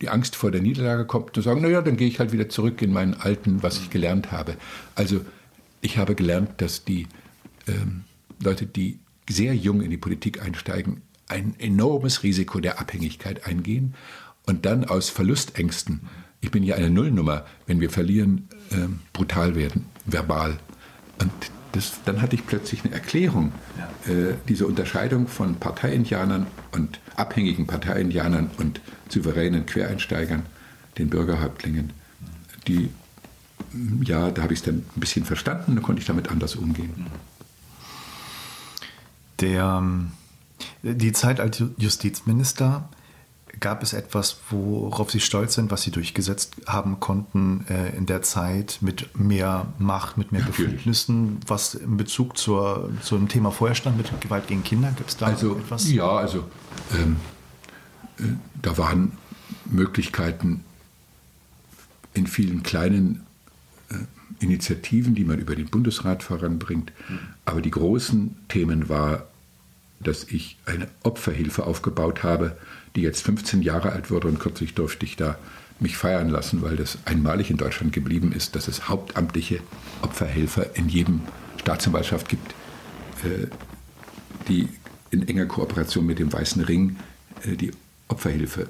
die Angst vor der Niederlage kommt, zu sagen, naja, dann gehe ich halt wieder zurück in meinen alten, was ich gelernt habe. Also ich habe gelernt, dass die ähm, Leute, die sehr jung in die Politik einsteigen, ein enormes Risiko der Abhängigkeit eingehen und dann aus Verlustängsten, ich bin ja eine Nullnummer, wenn wir verlieren, ähm, brutal werden, verbal. Und das, dann hatte ich plötzlich eine Erklärung, ja. äh, diese Unterscheidung von Parteiindianern und abhängigen Parteiindianern und souveränen Quereinsteigern, den Bürgerhäuptlingen, die, ja, da habe ich es dann ein bisschen verstanden, da konnte ich damit anders umgehen. Mhm. Der, ähm, die Zeit als Justizminister, gab es etwas, worauf Sie stolz sind, was Sie durchgesetzt haben konnten äh, in der Zeit mit mehr Macht, mit mehr Befugnissen, was in Bezug zur, zum Thema vorher stand mit Gewalt gegen Kinder? Gibt es da also, etwas? Ja, also ähm, äh, da waren Möglichkeiten in vielen kleinen äh, Initiativen, die man über den Bundesrat voranbringt. Aber die großen Themen war, dass ich eine Opferhilfe aufgebaut habe, die jetzt 15 Jahre alt wurde und kürzlich durfte ich da mich feiern lassen, weil das einmalig in Deutschland geblieben ist, dass es hauptamtliche Opferhelfer in jedem Staatsanwaltschaft gibt, äh, die in enger Kooperation mit dem Weißen Ring äh, die Opferhilfe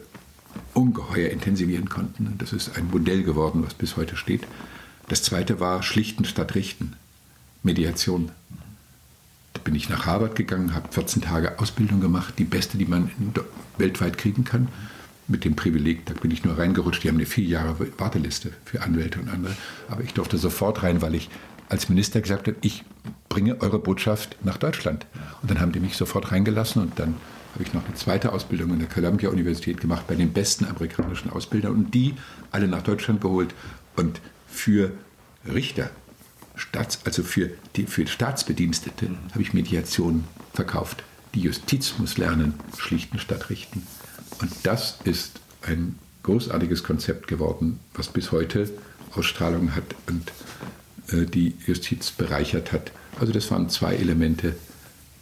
ungeheuer intensivieren konnten. Das ist ein Modell geworden, was bis heute steht. Das zweite war Schlichten statt Richten, Mediation. Bin ich nach Harvard gegangen, habe 14 Tage Ausbildung gemacht, die beste, die man weltweit kriegen kann. Mit dem Privileg, da bin ich nur reingerutscht. Die haben eine vier Jahre Warteliste für Anwälte und andere. Aber ich durfte sofort rein, weil ich als Minister gesagt habe, ich bringe eure Botschaft nach Deutschland. Und dann haben die mich sofort reingelassen und dann habe ich noch eine zweite Ausbildung in der Columbia Universität gemacht bei den besten amerikanischen Ausbildern und die alle nach Deutschland geholt und für Richter, Staats, also für, die, für Staatsbedienstete, habe ich Mediation verkauft. Die Justiz muss lernen, schlichten statt richten. Und das ist ein großartiges Konzept geworden, was bis heute Ausstrahlung hat und äh, die Justiz bereichert hat. Also das waren zwei Elemente,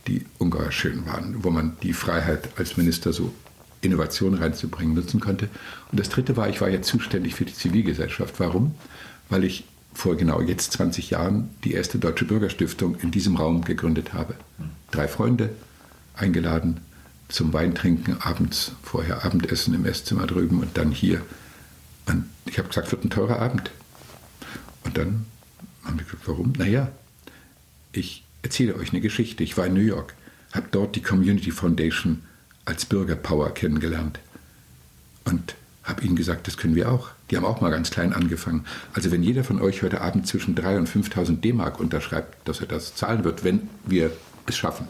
die ungeheuer schön waren, wo man die Freiheit als Minister so Innovation reinzubringen nutzen konnte. Und das Dritte war, ich war jetzt zuständig für die Zivilgesellschaft. Warum? Weil ich vor genau jetzt 20 Jahren die erste deutsche Bürgerstiftung in diesem Raum gegründet habe. Drei Freunde eingeladen zum Weintrinken abends, vorher Abendessen im Esszimmer drüben und dann hier. Und ich habe gesagt, wird ein teurer Abend. Und dann haben wir gesagt, warum? Naja, ich erzähle euch eine Geschichte. Ich war in New York, habe dort die Community Foundation als Bürgerpower kennengelernt und habe ihnen gesagt, das können wir auch. Die haben auch mal ganz klein angefangen. Also wenn jeder von euch heute Abend zwischen 3.000 und 5.000 D-Mark unterschreibt, dass er das zahlen wird, wenn wir es schaffen,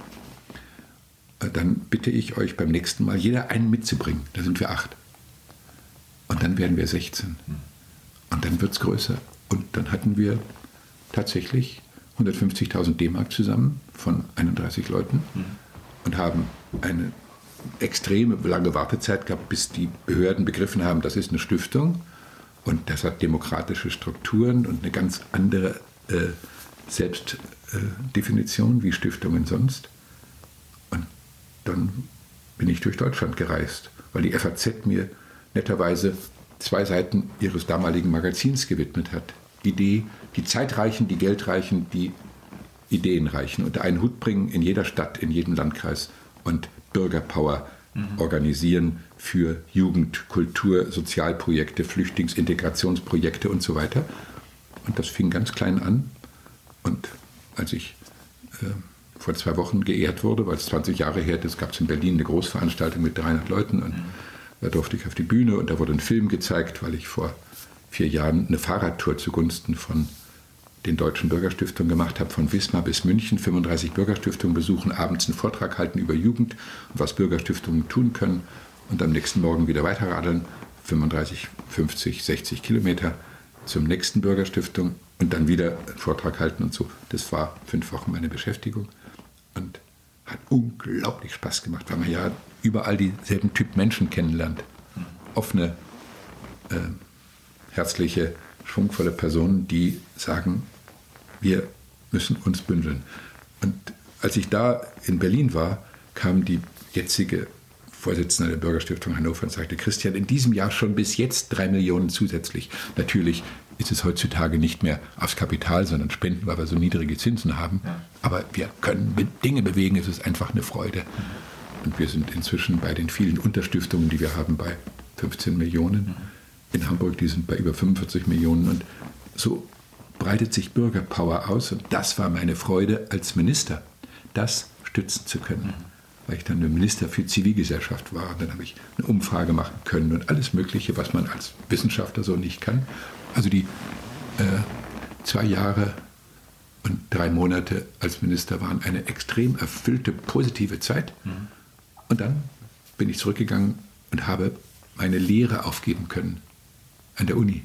äh, dann bitte ich euch beim nächsten Mal jeder einen mitzubringen. Da sind wir acht. Und dann werden wir 16. Und dann wird es größer. Und dann hatten wir tatsächlich 150.000 D-Mark zusammen von 31 Leuten mhm. und haben eine extreme lange Wartezeit gehabt, bis die Behörden begriffen haben, das ist eine Stiftung und das hat demokratische Strukturen und eine ganz andere äh, Selbstdefinition äh, wie Stiftungen sonst. Und dann bin ich durch Deutschland gereist, weil die FAZ mir netterweise zwei Seiten ihres damaligen Magazins gewidmet hat. Idee, die Zeit reichen, die Geld reichen, die Ideen reichen. Und einen Hut bringen in jeder Stadt, in jedem Landkreis und Bürgerpower mhm. organisieren für Jugend, Kultur, Sozialprojekte, Flüchtlingsintegrationsprojekte und so weiter. Und das fing ganz klein an. Und als ich äh, vor zwei Wochen geehrt wurde, weil es 20 Jahre her ist, gab es in Berlin eine Großveranstaltung mit 300 Leuten und mhm. da durfte ich auf die Bühne und da wurde ein Film gezeigt, weil ich vor vier Jahren eine Fahrradtour zugunsten von den Deutschen Bürgerstiftungen gemacht habe, von Wismar bis München, 35 Bürgerstiftungen besuchen, abends einen Vortrag halten über Jugend und was Bürgerstiftungen tun können und am nächsten Morgen wieder weiterradeln, 35, 50, 60 Kilometer zum nächsten Bürgerstiftung und dann wieder einen Vortrag halten und so. Das war fünf Wochen meine Beschäftigung und hat unglaublich Spaß gemacht, weil man ja überall dieselben Typ Menschen kennenlernt. Offene, äh, herzliche, schwungvolle Personen, die sagen, wir müssen uns bündeln. Und als ich da in Berlin war, kam die jetzige Vorsitzende der Bürgerstiftung Hannover und sagte, Christian, in diesem Jahr schon bis jetzt drei Millionen zusätzlich. Natürlich ist es heutzutage nicht mehr aufs Kapital, sondern Spenden, weil wir so niedrige Zinsen haben. Aber wir können Dinge bewegen, es ist einfach eine Freude. Und wir sind inzwischen bei den vielen Unterstiftungen, die wir haben, bei 15 Millionen in Hamburg, die sind bei über 45 Millionen. Und so breitet sich Bürgerpower aus. Und das war meine Freude als Minister, das stützen zu können. Weil ich dann Minister für Zivilgesellschaft war. Und dann habe ich eine Umfrage machen können und alles Mögliche, was man als Wissenschaftler so nicht kann. Also die äh, zwei Jahre und drei Monate als Minister waren eine extrem erfüllte, positive Zeit. Mhm. Und dann bin ich zurückgegangen und habe meine Lehre aufgeben können an der Uni,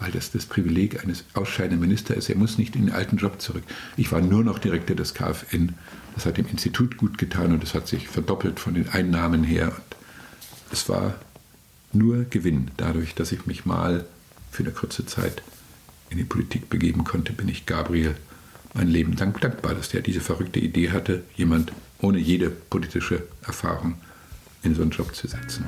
weil das das Privileg eines ausscheidenden Ministers ist. Er muss nicht in den alten Job zurück. Ich war nur noch Direktor des KfN. Das hat dem Institut gut getan und es hat sich verdoppelt von den Einnahmen her. Und es war nur Gewinn. Dadurch, dass ich mich mal für eine kurze Zeit in die Politik begeben konnte, bin ich Gabriel mein Leben lang dankbar, dass der diese verrückte Idee hatte, jemand ohne jede politische Erfahrung in so einen Job zu setzen.